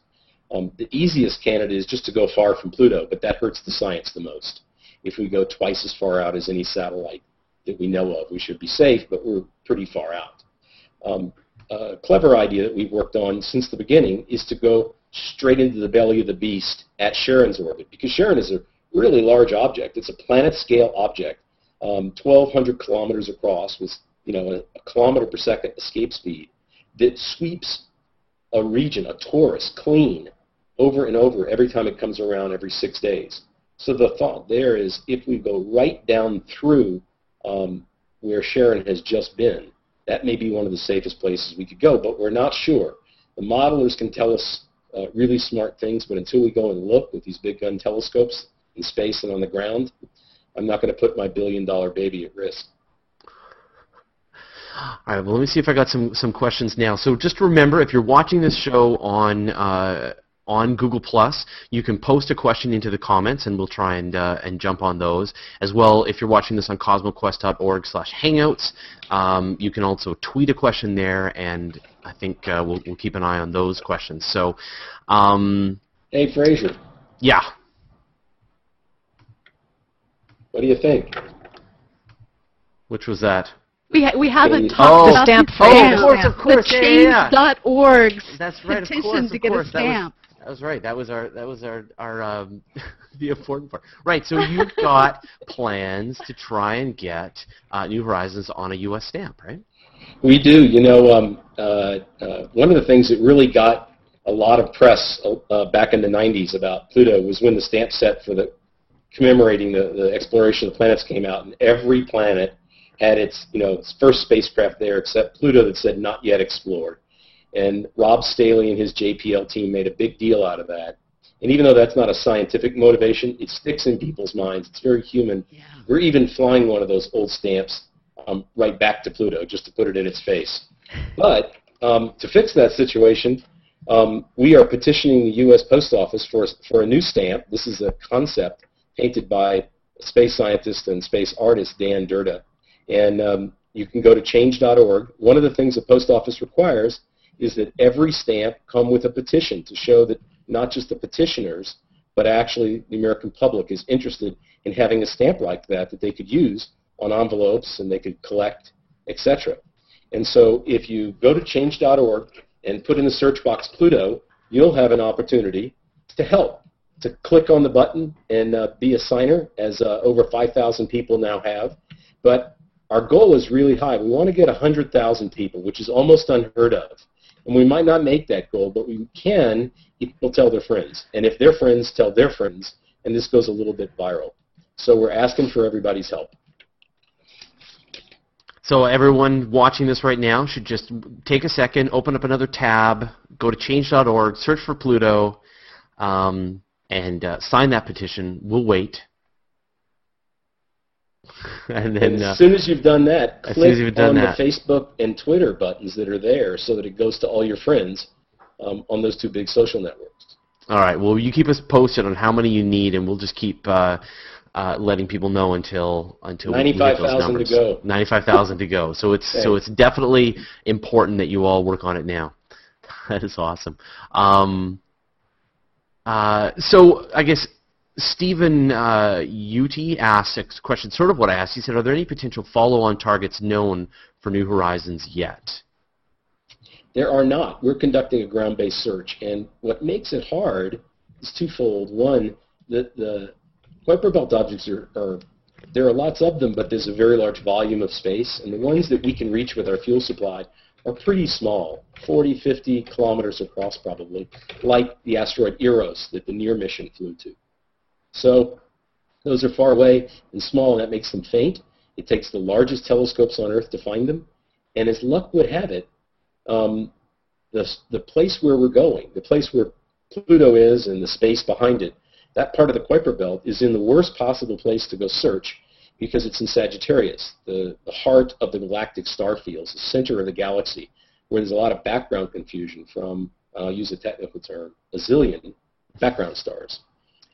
Um, the easiest candidate is just to go far from Pluto, but that hurts the science the most. If we go twice as far out as any satellite that we know of, we should be safe, but we're pretty far out. Um, a clever idea that we've worked on since the beginning is to go straight into the belly of the beast at Charon's orbit, because Charon is a really large object. It's a planet-scale object, um, 1,200 kilometers across with you know a, a kilometer per second escape speed that sweeps a region, a torus, clean over and over every time it comes around every six days. So the thought there is if we go right down through um, where Charon has just been, that may be one of the safest places we could go, but we're not sure. The modelers can tell us uh, really smart things, but until we go and look with these big gun telescopes in space and on the ground, I'm not going to put my billion dollar baby at risk. All right, well, let me see if I got some, some questions now. So just remember, if you're watching this show on uh, on Google Plus. You can post a question into the comments, and we'll try and uh, and jump on those as well. If you're watching this on cosmoquest.org/hangouts, um, you can also tweet a question there, and I think uh, we'll we'll keep an eye on those questions. So, um, hey Fraser. Yeah. What do you think? Which was that? We, ha- we haven't talked Oh, about the phrase. stamp. Oh, of course, of course, The yeah, yeah, yeah. change.org's That's right. petition of course, to get course. a That was- stamp. That was right. That was our that was our our um, the important part. Right. So you've got plans to try and get uh, New Horizons on a U.S. stamp, right? We do. You know, um, uh, uh, one of the things that really got a lot of press uh, back in the 90s about Pluto was when the stamp set for the commemorating the, the exploration of the planets came out, and every planet had its, you know, its first spacecraft there, except Pluto that said not yet explored. And Rob Staehle and his JPL team made a big deal out of that. And even though that's not a scientific motivation, it sticks in people's minds. It's very human. Yeah. We're even flying one of those old stamps um, right back to Pluto just to put it in its face. But um, to fix that situation, um, we are petitioning the U.S. Post Office for, for a new stamp. This is a concept painted by space scientist and space artist Dan Durda. And um, you can go to change.org. One of the things the post office requires is that every stamp come with a petition to show that not just the petitioners, but actually the American public is interested in having a stamp like that that they could use on envelopes and they could collect, etc. And so if you go to change.org and put in the search box Pluto, you'll have an opportunity to help, to click on the button and uh, be a signer, as uh, over 5,000 people now have. But our goal is really high. We want to get 100,000 people, which is almost unheard of. And we might not make that goal, but we can if people tell their friends. And if their friends tell their friends, and this goes a little bit viral. So we're asking for everybody's help. So everyone watching this right now should just take a second, open up another tab, go to change.org, search for Pluto, um, and uh, sign that petition. We'll wait. and then and as uh, soon as you've done that, click done on that. the Facebook and Twitter buttons that are there so that it goes to all your friends um, on those two big social networks. All right. Well, you keep us posted on how many you need, and we'll just keep uh, uh, letting people know until until ninety-five thousand to go. Ninety-five thousand to go. So it's so it's definitely important that you all work on it now. that is awesome. Um, uh, so I guess Stephen uh, Uti asked a question, sort of what I asked. He said, "Are there any potential follow-on targets known for New Horizons yet?" There are not. We're conducting a ground-based search, and what makes it hard is twofold. One, the, the Kuiper Belt objects are, are, there are lots of them, but there's a very large volume of space, and the ones that we can reach with our fuel supply are pretty small, 40, 50 kilometers across probably, like the asteroid Eros that the NEAR mission flew to. So those are far away and small, and that makes them faint. It takes the largest telescopes on Earth to find them, and as luck would have it, um, the, the place where we're going, the place where Pluto is and the space behind it, that part of the Kuiper Belt is in the worst possible place to go search because it's in Sagittarius, the, the heart of the galactic star fields, the center of the galaxy, where there's a lot of background confusion from, I'll use a technical term, a zillion background stars.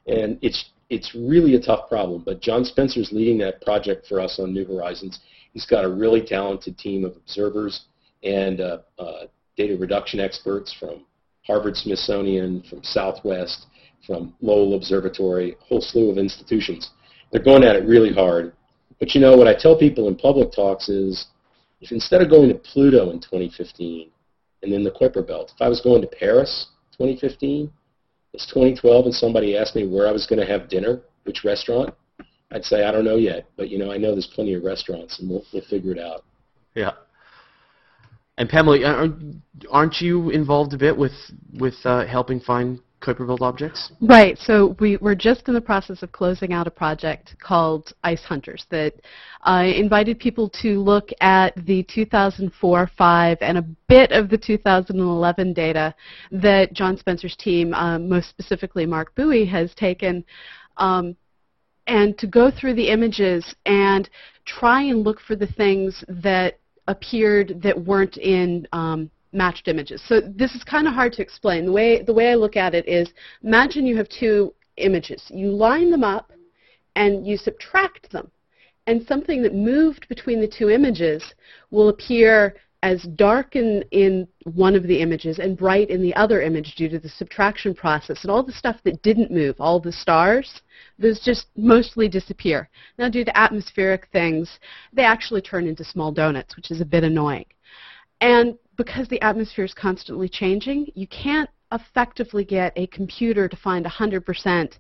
And it's, it's really a tough problem, but John Spencer's leading that project for us on New Horizons. He's got a really talented team of observers and uh, uh, data reduction experts from Harvard Smithsonian, from Southwest, from Lowell Observatory, a whole slew of institutions. They're going at it really hard. But you know, what I tell people in public talks is, if instead of going to Pluto in 2015 and then the Kuiper Belt, if I was going to Paris 2015, it's 2012 and somebody asked me where I was going to have dinner, which restaurant, I'd say I don't know yet, but you know I know there's plenty of restaurants and we'll, we'll figure it out. Yeah. And Pamela, aren't you involved a bit with with uh, helping find Kuiper Belt objects? Right. So we, we're just in the process of closing out a project called Ice Hunters that uh, invited people to look at the 2004, 5, and a bit of the 2011 data that John Spencer's team, um, most specifically Marc Buie, has taken. Um, and to go through the images and try and look for the things that appeared that weren't in um, matched images. So this is kind of hard to explain. The way, the way I look at it is imagine you have two images. You line them up and you subtract them. And something that moved between the two images will appear as dark in, in one of the images and bright in the other image due to the subtraction process. And all the stuff that didn't move, all the stars, those just mostly disappear. Now due to atmospheric things, they actually turn into small donuts, which is a bit annoying. And because the atmosphere is constantly changing, you can't effectively get a computer to find 100%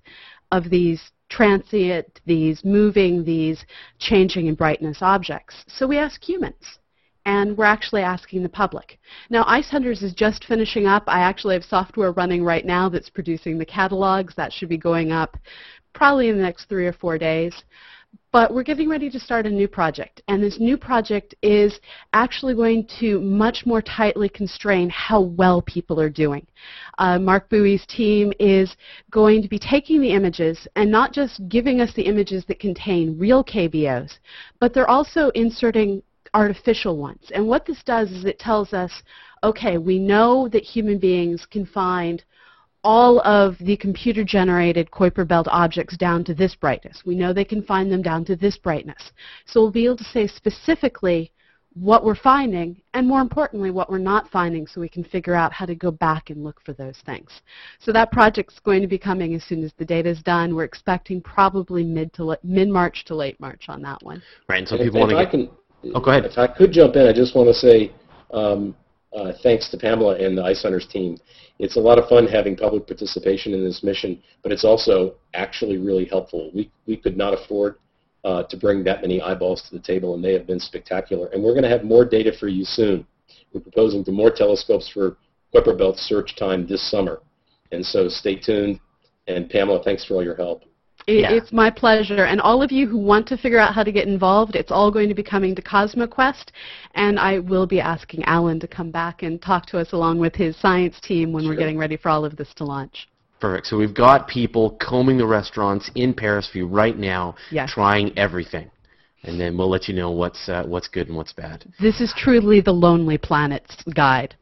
of these transient, these moving, these changing in brightness objects. So we ask humans. And we're actually asking the public. Now, Ice Hunters is just finishing up. I actually have software running right now that's producing the catalogs. That should be going up probably in the next three or four days. But we're getting ready to start a new project, and this new project is actually going to much more tightly constrain how well people are doing. Uh, Marc Buie's team is going to be taking the images and not just giving us the images that contain real KBOs, but they're also inserting artificial ones. And what this does is it tells us, okay, we know that human beings can find all of the computer-generated Kuiper Belt objects down to this brightness. We know they can find them down to this brightness. So we'll be able to say specifically what we're finding, and more importantly, what we're not finding so we can figure out how to go back and look for those things. So that project's going to be coming as soon as the data is done. We're expecting probably mid to mid-March to late March on that one. Right, and so if, people want to get... Can, oh, go ahead. If I could jump in, I just want to say um, uh, thanks to Pamela and the Ice Hunters team. It's a lot of fun having public participation in this mission, but it's also actually really helpful. We, we could not afford uh, to bring that many eyeballs to the table, and they have been spectacular. And we're going to have more data for you soon. We're proposing to more telescopes for Kuiper Belt search time this summer. And so stay tuned. And Pamela, thanks for all your help. Yeah. It's my pleasure. And all of you who want to figure out how to get involved, it's all going to be coming to CosmoQuest. And I will be asking Alan to come back and talk to us along with his science team when sure. we're getting ready for all of this to launch. Perfect. So we've got people combing the restaurants in Paris for you right now, yes. trying everything. And then we'll let you know what's uh, what's good and what's bad. This is truly the Lonely Planets guide.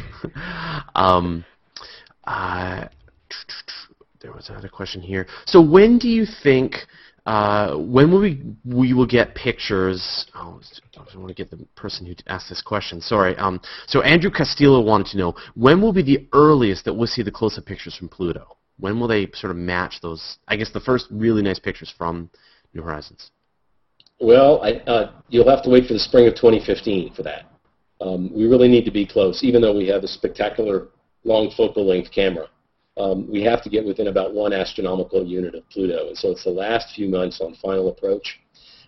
um, uh, there was another question here. So when do you think uh, when will we we will get pictures? Oh, I want to get the person who asked this question. Sorry. Um, so Andrew Castillo wanted to know when will be the earliest that we'll see the close-up pictures from Pluto? When will they sort of match those? I guess the first really nice pictures from New Horizons. Well, I, uh, you'll have to wait for the spring of 2015 for that. Um, we really need to be close, even though we have a spectacular long focal length camera um, we have to get within about one astronomical unit of Pluto. And so it's the last few months on final approach.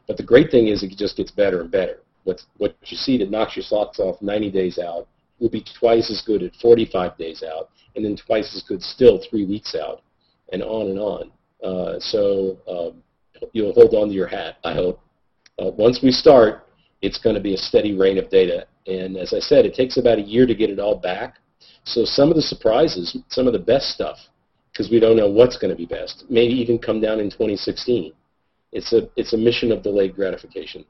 But the great thing is it just gets better and better. What you see that knocks your socks off 90 days out will be twice as good at 45 days out, and then twice as good still three weeks out, and on and on. Uh, so um, you'll hold on to your hat, I hope. Uh, once we start, it's going to be a steady rain of data. And as I said, it takes about a year to get it all back. So some of the surprises, some of the best stuff, because we don't know what's going to be best, maybe even come down in 2016. It's a, it's a mission of delayed gratification.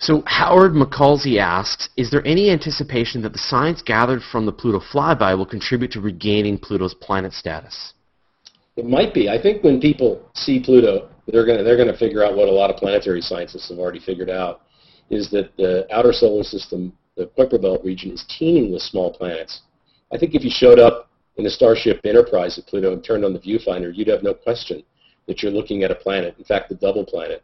So Howard McCalsey asks, is there any anticipation that the science gathered from the Pluto flyby will contribute to regaining Pluto's planet status? It might be. I think when people see Pluto, they're going to they're going to figure out what a lot of planetary scientists have already figured out, is that the outer solar system the Kuiper Belt region is teeming with small planets. I think if you showed up in the Starship Enterprise at Pluto and turned on the viewfinder, you'd have no question that you're looking at a planet, in fact, a double planet.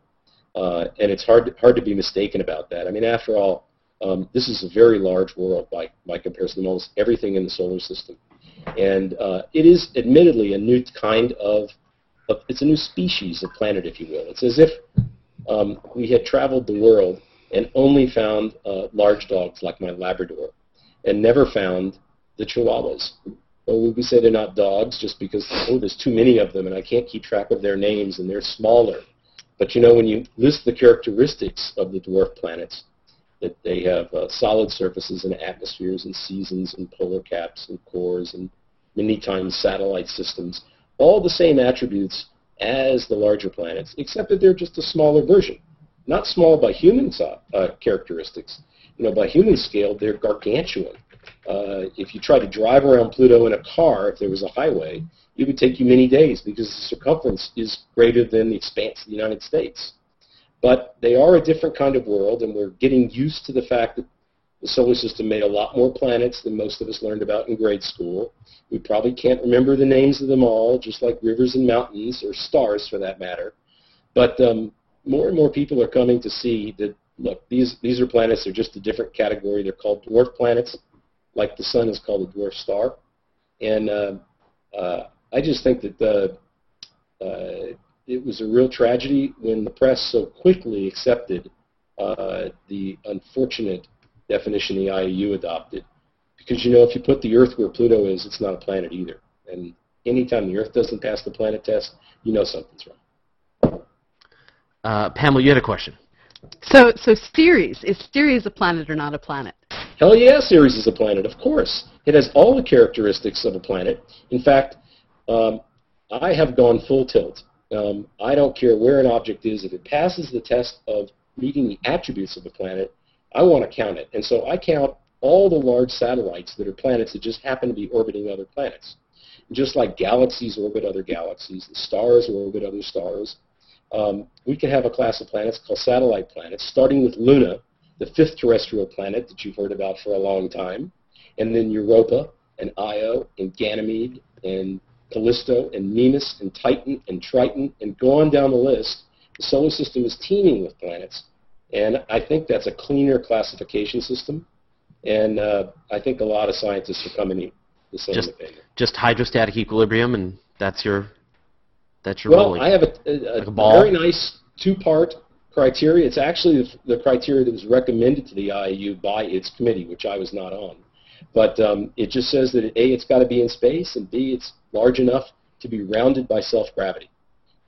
Uh, and it's hard to, hard to be mistaken about that. I mean, after all, um, this is a very large world by, by comparison to almost everything in the solar system. And uh, it is admittedly a new kind of, of, it's a new species of planet, if you will. It's as if um, we had traveled the world and only found uh, large dogs like my Labrador and never found the Chihuahuas. Well, we say they're not dogs just because, oh, there's too many of them and I can't keep track of their names and they're smaller. But you know, when you list the characteristics of the dwarf planets, that they have uh, solid surfaces and atmospheres and seasons and polar caps and cores and many times satellite systems, all the same attributes as the larger planets, except that they're just a smaller version not small by human uh, characteristics. You know, by human scale, they're gargantuan. Uh, if you try to drive around Pluto in a car, if there was a highway, it would take you many days because the circumference is greater than the expanse of the United States. But they are a different kind of world, and we're getting used to the fact that the solar system made a lot more planets than most of us learned about in grade school. We probably can't remember the names of them all, just like rivers and mountains, or stars for that matter. But um, more and more people are coming to see that, look, these, these are planets, they're just a different category. They're called dwarf planets, like the sun is called a dwarf star. And uh, uh, I just think that the, uh, it was a real tragedy when the press so quickly accepted uh, the unfortunate definition the IAU adopted. Because, you know, if you put the Earth where Pluto is, it's not a planet either. And anytime the Earth doesn't pass the planet test, you know something's wrong. Uh, Pamela, you had a question. So, so Ceres, is Ceres a planet or not a planet? Hell yeah, Ceres is a planet, of course. It has all the characteristics of a planet. In fact, um, I have gone full tilt. Um, I don't care where an object is. If it passes the test of meeting the attributes of a planet, I want to count it. And so I count all the large satellites that are planets that just happen to be orbiting other planets. Just like galaxies orbit other galaxies, the stars orbit other stars, um, we can have a class of planets called satellite planets, starting with Luna, the fifth terrestrial planet that you've heard about for a long time, and then Europa and Io and Ganymede and Callisto and Mimas and Titan and Triton and go on down the list. The solar system is teeming with planets, and I think that's a cleaner classification system, and uh, I think a lot of scientists are coming to the same just, opinion. Just hydrostatic equilibrium, and that's your that's your well, rolling. I have a, a, Like a very nice two-part criteria. It's actually the, the criteria that was recommended to the IAU by its committee, which I was not on. But um, it just says that A, it's got to be in space, and B, it's large enough to be rounded by self-gravity.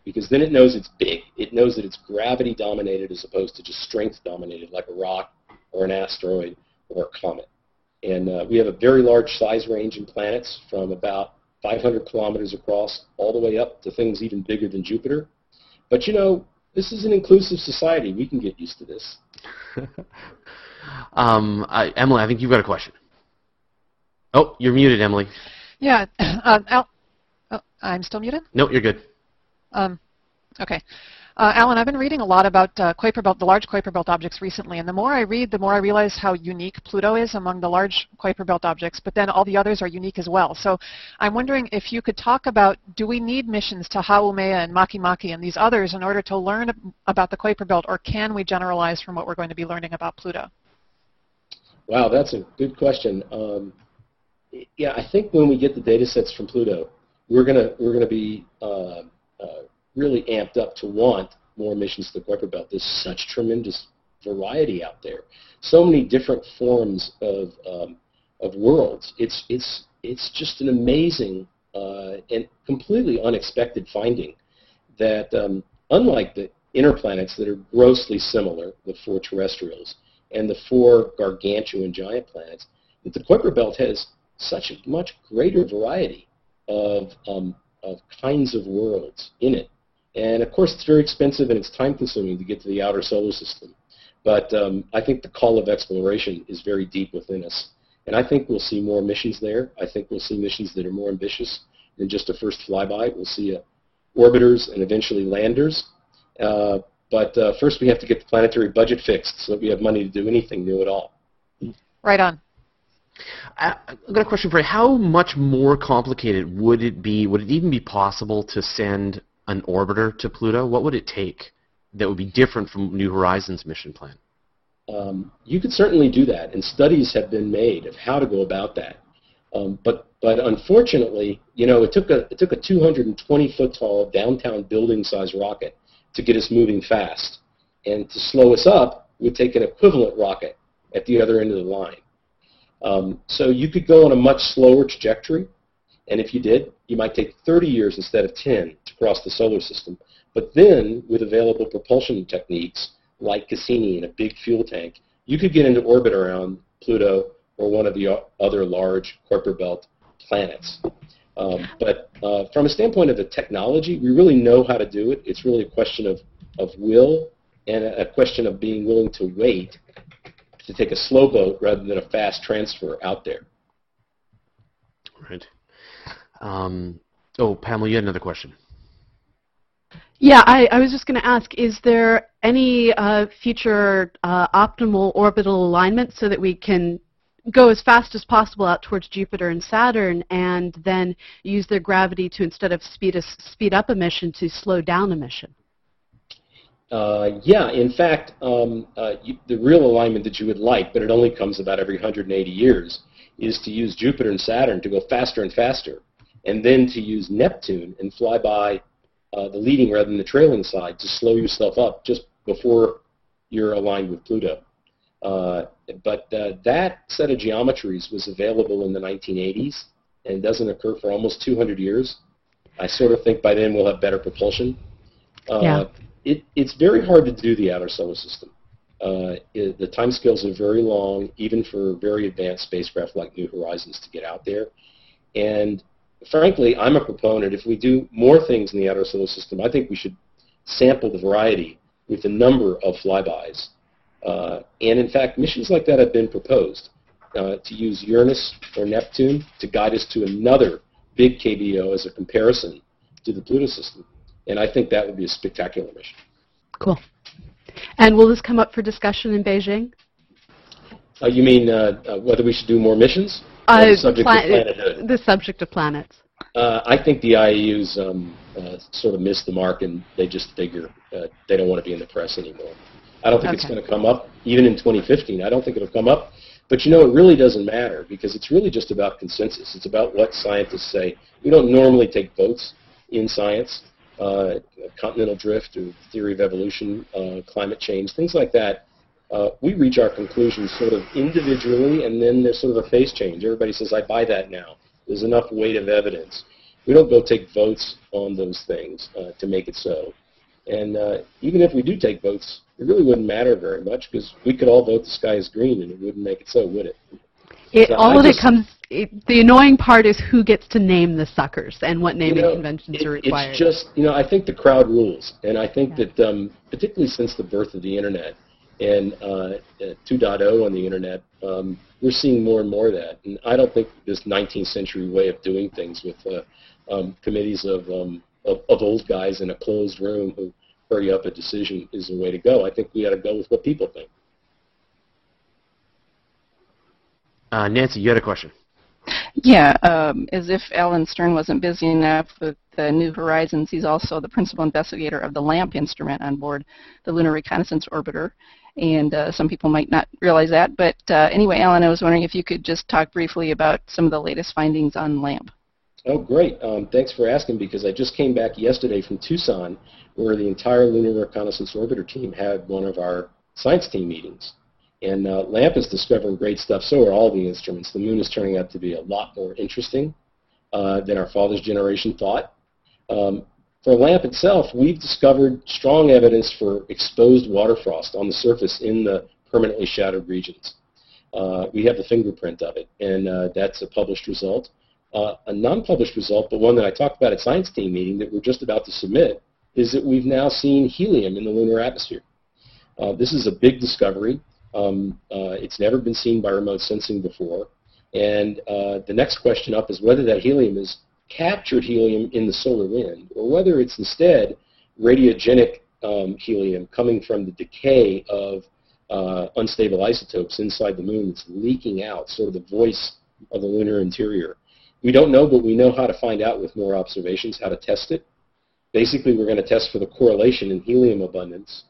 Because then it knows it's big. It knows that it's gravity-dominated as opposed to just strength-dominated, like a rock or an asteroid or a comet. And uh, we have a very large size range in planets from about 500 kilometers across all the way up to things even bigger than Jupiter. But you know, this is an inclusive society. We can get used to this. um, I, Emily, I think you've got a question. Oh, you're muted, Emily. Yeah, uh, Al- oh, I'm still muted? No, you're good. Um, okay. Uh, Alan, I've been reading a lot about uh, Kuiper Belt, the large Kuiper Belt objects recently, and the more I read, the more I realize how unique Pluto is among the large Kuiper Belt objects, but then all the others are unique as well. So I'm wondering if you could talk about, do we need missions to Haumea and Makemake and these others in order to learn about the Kuiper Belt, or can we generalize from what we're going to be learning about Pluto? Wow, that's a good question. Um, yeah, I think when we get the data sets from Pluto, we're gonna we're gonna be uh, uh, really amped up to want more missions to the Kuiper Belt. There's such tremendous variety out there, so many different forms of um, of worlds. It's it's it's just an amazing uh, and completely unexpected finding that um, unlike the inner planets that are grossly similar, the four terrestrials, and the four gargantuan giant planets, that the Kuiper Belt has such a much greater variety of, um, of kinds of worlds in it. And of course, it's very expensive and it's time consuming to get to the outer solar system. But um, I think the call of exploration is very deep within us. And I think we'll see more missions there. I think we'll see missions that are more ambitious than just a first flyby. We'll see uh, orbiters and eventually landers. Uh, but uh, first we have to get the planetary budget fixed so that we have money to do anything new at all. Right on. I- I've got a question for you. How much more complicated would it be? Would it even be possible to send an orbiter to Pluto? What would it take that would be different from New Horizons mission plan? Um, you could certainly do that, and studies have been made of how to go about that. Um, but but unfortunately, you know, it took a it took a 220 foot tall downtown building size rocket to get us moving fast, and to slow us up would take an equivalent rocket at the other end of the line. Um, so you could go on a much slower trajectory, and if you did, you might take 30 years instead of 10 to cross the solar system. But then, with available propulsion techniques like Cassini and a big fuel tank, you could get into orbit around Pluto or one of the other large Kuiper Belt planets. Um, but uh, from a standpoint of the technology, we really know how to do it. It's really a question of, of will and a, question of being willing to wait to take a slow boat rather than a fast transfer out there. Right. Um, oh, Pamela, you had another question. Yeah, I, I was just going to ask, is there any uh, future uh, optimal orbital alignment so that we can go as fast as possible out towards Jupiter and Saturn and then use their gravity to, instead of speed, us, speed up a mission, to slow down a mission? Uh, yeah, in fact, um, uh, you, the real alignment that you would like, but it only comes about every 180 years, is to use Jupiter and Saturn to go faster and faster, and then to use Neptune and fly by uh, the leading rather than the trailing side to slow yourself up just before you're aligned with Pluto. Uh, but uh, that set of geometries was available in the 1980s and doesn't occur for almost 200 years. I sort of think by then we'll have better propulsion. Uh, Yeah. it, it's very hard to do the outer solar system. Uh, it, the timescales are very long, even for very advanced spacecraft like New Horizons to get out there. And frankly, I'm a proponent. If we do more things in the outer solar system, I think we should sample the variety with a number of flybys. Uh, and in fact, missions like that have been proposed uh, to use Uranus or Neptune to guide us to another big KBO as a comparison to the Pluto system. And I think that would be a spectacular mission. Cool. And will this come up for discussion in Beijing? Uh, you mean uh, uh, whether we should do more missions? Uh, the subject pla-? The subject of planets. Uh, I think the IAUs um, uh, sort of missed the mark, and they just figure uh, they don't want to be in the press anymore. I don't think it's going to come up, even in 2015. I don't think it'll come up. But you know, it really doesn't matter because it's really just about consensus. It's about what scientists say. We don't normally take votes in science. Uh, continental drift or theory of evolution, uh, climate change, things like that. Uh, we reach our conclusions sort of individually, and then there's sort of a phase change. Everybody says, "I buy that now." There's enough weight of evidence. We don't go take votes on those things uh, to make it so. And uh, even if we do take votes, it really wouldn't matter very much because we could all vote the sky is green and it wouldn't make it so, would it? It, So all I of it comes. It, the annoying part is who gets to name the suckers and what naming You know, conventions it- are required. It's just, you know, I think the crowd rules. And I think that, um, particularly since the birth of the Internet and uh, uh, 2.0 on the Internet, um, we're seeing more and more of that. And I don't think this 19th century way of doing things with uh, um, committees of, um, of, of old guys in a closed room who hurry up a decision is the way to go. I think we ought to go with what people think. Uh, Nancy, you had a question. Yeah, um, as if Alan Stern wasn't busy enough with the New Horizons, he's also the principal investigator of the LAMP instrument on board the Lunar Reconnaissance Orbiter. And uh, some people might not realize that. But uh, anyway, Alan, I was wondering if you could just talk briefly about some of the latest findings on LAMP. Oh, great. Um, thanks for asking because I just came back yesterday from Tucson where the entire Lunar Reconnaissance Orbiter team had one of our science team meetings. And uh, LAMP is discovering great stuff. So are all the instruments. The moon is turning out to be a lot more interesting uh, than our father's generation thought. Um, for LAMP itself, we've discovered strong evidence for exposed water frost on the surface in the permanently shadowed regions. Uh, we have the fingerprint of it, and uh, that's a published result. Uh, a non-published result, but one that I talked about at science team meeting that we're just about to submit, is that we've now seen helium in the lunar atmosphere. Uh, this is a big discovery. Um, uh, it's never been seen by remote sensing before. And uh, the next question up is whether that helium is captured helium in the solar wind or whether it's instead radiogenic um, helium coming from the decay of uh, unstable isotopes inside the moon that's leaking out, sort of the voice of the lunar interior. We don't know, but we know how to find out with more observations, how to test it. Basically, we're going to test for the correlation in helium abundance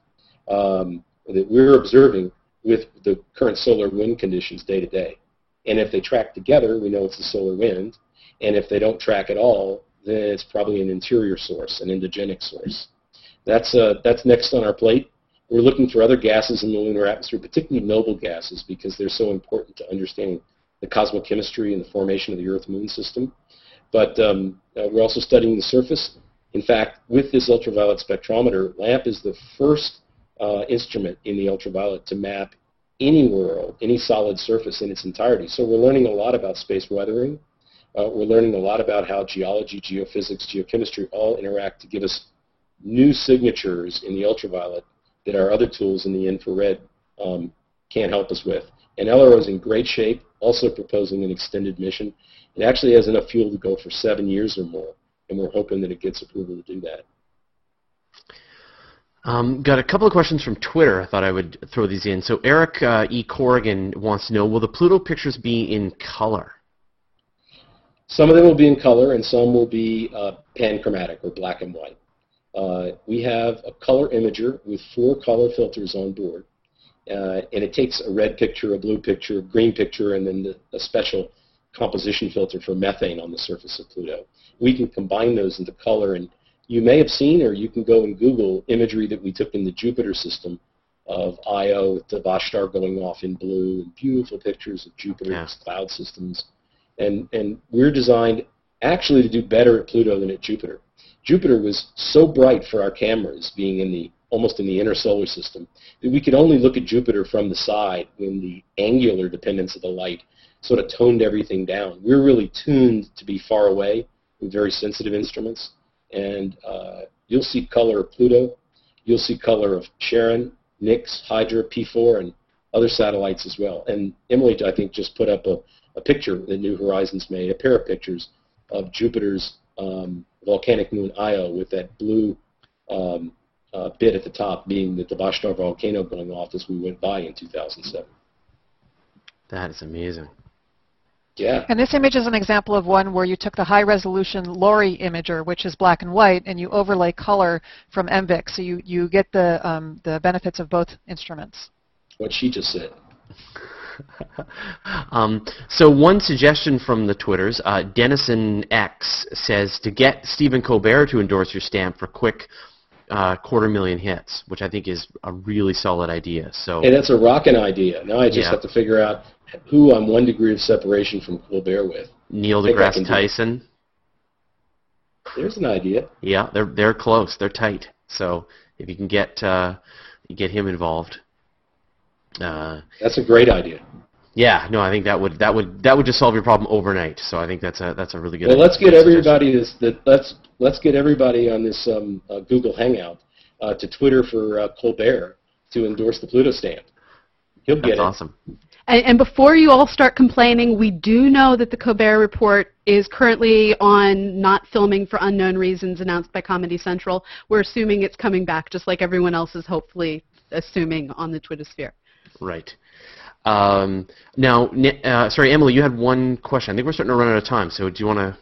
um, that we're observing with the current solar wind conditions day to day. And if they track together, we know it's the solar wind. And if they don't track at all, then it's probably an interior source, an endogenic source. That's, uh, that's next on our plate. We're looking for other gases in the lunar atmosphere, particularly noble gases, because they're so important to understanding the cosmochemistry and the formation of the Earth-Moon system. But um, uh, we're also studying the surface. In fact, with this ultraviolet spectrometer, LAMP is the first uh, instrument in the ultraviolet to map any world, any solid surface in its entirety. So we're learning a lot about space weathering. Uh, we're learning a lot about how geology, geophysics, geochemistry all interact to give us new signatures in the ultraviolet that our other tools in the infrared um, can't help us with. And LRO is in great shape, also proposing an extended mission. It actually has enough fuel to go for seven years or more, and we're hoping that it gets approval to do that. Um, got a couple of questions from Twitter. I thought I would throw these in. So Eric uh, E. Corrigan wants to know, will the Pluto pictures be in color? Some of them will be in color, and some will be uh, panchromatic or black and white. Uh, we have a color imager with four color filters on board, uh, and it takes a red picture, a blue picture, a green picture, and then the, a special composition filter for methane on the surface of Pluto. We can combine those into color, and you may have seen, or you can go and Google imagery that we took in the Jupiter system of Io with the Tvashtar going off in blue, and beautiful pictures of Jupiter's Yeah. cloud systems. And, and we're designed actually to do better at Pluto than at Jupiter. Jupiter was so bright for our cameras, being in the almost in the inner solar system, that we could only look at Jupiter from the side when the angular dependence of the light sort of toned everything down. We're really tuned to be far away with very sensitive instruments, and uh, you'll see color of Pluto. you'll see color of Charon, Nix, Hydra, P4, and other satellites as well. And Emily, I think, just put up a, a picture that New Horizons made, a pair of pictures of Jupiter's um, volcanic moon Io with that blue um, uh, bit at the top being the Tvashtar volcano going off as we went by in 2007. That is amazing. Yeah. And this image is an example of one where you took the high resolution LORRI imager, which is black and white, and you overlay color from MVIC, so you, you get the, um, the benefits of both instruments. What she just said. um, so one suggestion from the Twitters, uh, Dennison X says to get Stephen Colbert to endorse your stamp for quick uh, quarter million hits, which I think is a really solid idea. So and that's a rocking idea. Now I just Yeah. have to figure out who I'm one degree of separation from Colbert with. Neil deGrasse. Tyson, There's an idea. yeah, they're they're close, they're tight. So if you can get uh, get him involved, uh, That's a great idea. yeah, no, I think that would that would that would just solve your problem overnight. So I think that's a that's a really good. Well, let's get everybody this, that let's let's get everybody on this um, uh, Google Hangout uh, to Twitter for uh, Colbert to endorse the Pluto stamp. He'll get That's it. awesome. And, and before you all start complaining, we do know that the Colbert Report is currently on not filming for unknown reasons announced by Comedy Central. We're assuming it's coming back, just like everyone else is hopefully assuming on the Twitter sphere. Right. Um, now, uh, sorry, Emily, you had one question. I think we're starting to run out of time. So do you want to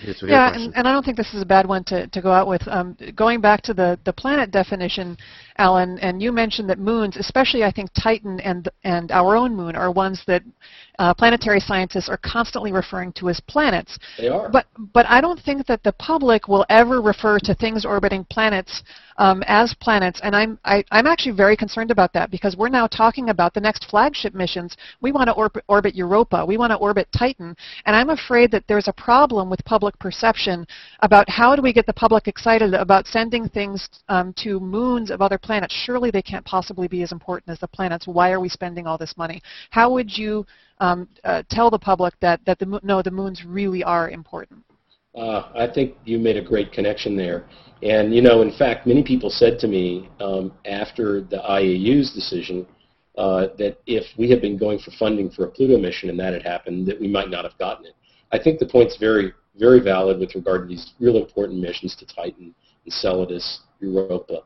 hit us with your Yeah, and, and I don't think this is a bad one to, to go out with. Um, going back to the, the planet definition, Alan, and you mentioned that moons, especially I think Titan and, and our own moon, are ones that uh, planetary scientists are constantly referring to as planets. They are. But but I don't think that the public will ever refer to things orbiting planets um, as planets, and I'm I, I'm actually very concerned about that because we're now talking about the next flagship missions. We want to orbit, orbit Europa, we want to orbit Titan, and I'm afraid that there's a problem with public perception about how do we get the public excited about sending things um, to moons of other planets. Surely they can't possibly be as important as the planets. Why are we spending all this money? How would you um, uh, tell the public that, that the, no, the moons really are important. Uh, I think you made a great connection there. And, you know, in fact, many people said to me um, after the IAU's decision uh, that if we had been going for funding for a Pluto mission and that had happened, that we might not have gotten it. I think the point's very, very valid with regard to these real important missions to Titan, Enceladus, Europa,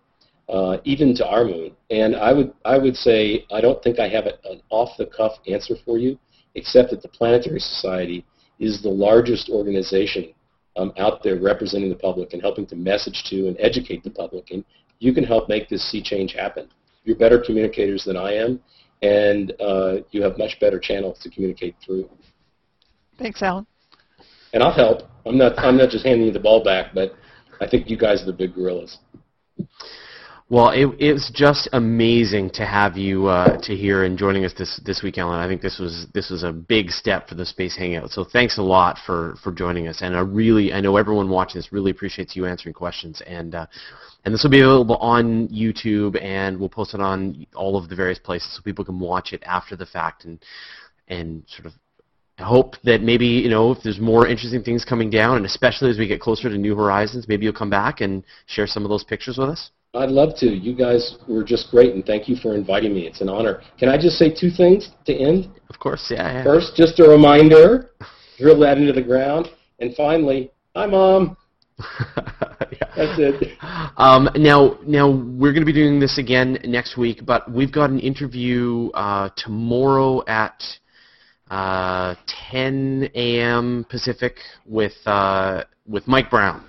uh, even to our moon. And I would, I would say I don't think I have a, an off-the-cuff answer for you, except that the Planetary Society is the largest organization um, out there representing the public and helping to message to and educate the public. And you can help make this sea change happen. You're better communicators than I am, and uh, you have much better channels to communicate through. Thanks, Alan. And I'll help. I'm not. I'm not just handing you the ball back, but I think you guys are the big gorillas. Well, it, was just amazing to have you uh, to here and joining us this this week, Alan. I think this was this was a big step for the Space Hangout. So thanks a lot for for joining us. And I really, I know everyone watching this really appreciates you answering questions. And uh, and this will be available on YouTube, and we'll post it on all of the various places so people can watch it after the fact and and sort of hope that maybe, you know, if there's more interesting things coming down, and especially as we get closer to New Horizons, maybe you'll come back and share some of those pictures with us. I'd love to. You guys were just great, and thank you for inviting me. It's an honor. Can I just say two things to end? Of course, yeah. yeah. First, just a reminder, drill that into the ground. And finally, hi, Mom. That's it. Um, now, now we're going to be doing this again next week, but we've got an interview uh, tomorrow at uh, 10 a.m. Pacific with uh, with Mike Brown,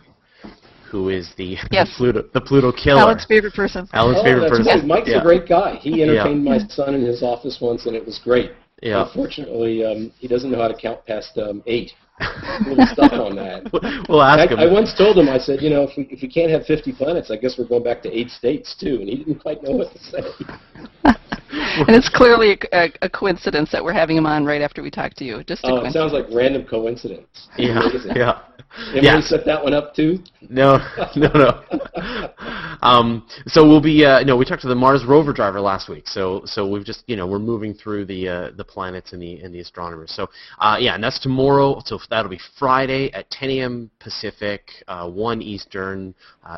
who is the Yes. Pluto the Pluto killer. Alan's favorite person. Alan's oh, favorite that's person. good. Mike's yeah. a great guy. He entertained my son in his office once, and it was great. Yeah. Unfortunately, um, he doesn't know how to count past um, eight. I'm a stuck on that. we'll ask I, him. I once told him, I said, you know, if we, if we can't have 50 planets, I guess we're going back to eight states, too. And he didn't quite know what to say. and it's clearly a, a, coincidence that we're having him on right after we talk to you. Just a oh, it sounds like random coincidence. Yeah, yeah. Emily yeah. set that one up too? No, no, no. um, so we'll be uh, no. We talked to the Mars rover driver last week. So so we've just you know we're moving through the uh, the planets and the and the astronomers. So uh, yeah, and that's tomorrow. So that'll be Friday at 10 a.m. Pacific, uh, 1 Eastern,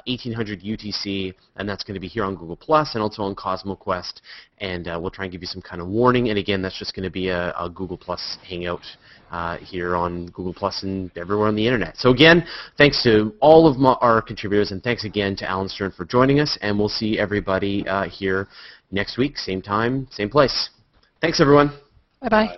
1800 uh, UTC, and that's going to be here on Google Plus and also on CosmoQuest. And uh, we'll try and give you some kind of warning. And again, that's just going to be a, a Google Plus Hangout uh, here on Google Plus and everywhere on the internet. So again, thanks to all of my, our contributors, and thanks again to Alan Stern for joining us. And we'll see everybody uh, here next week, same time, same place. Thanks, everyone. Bye-bye.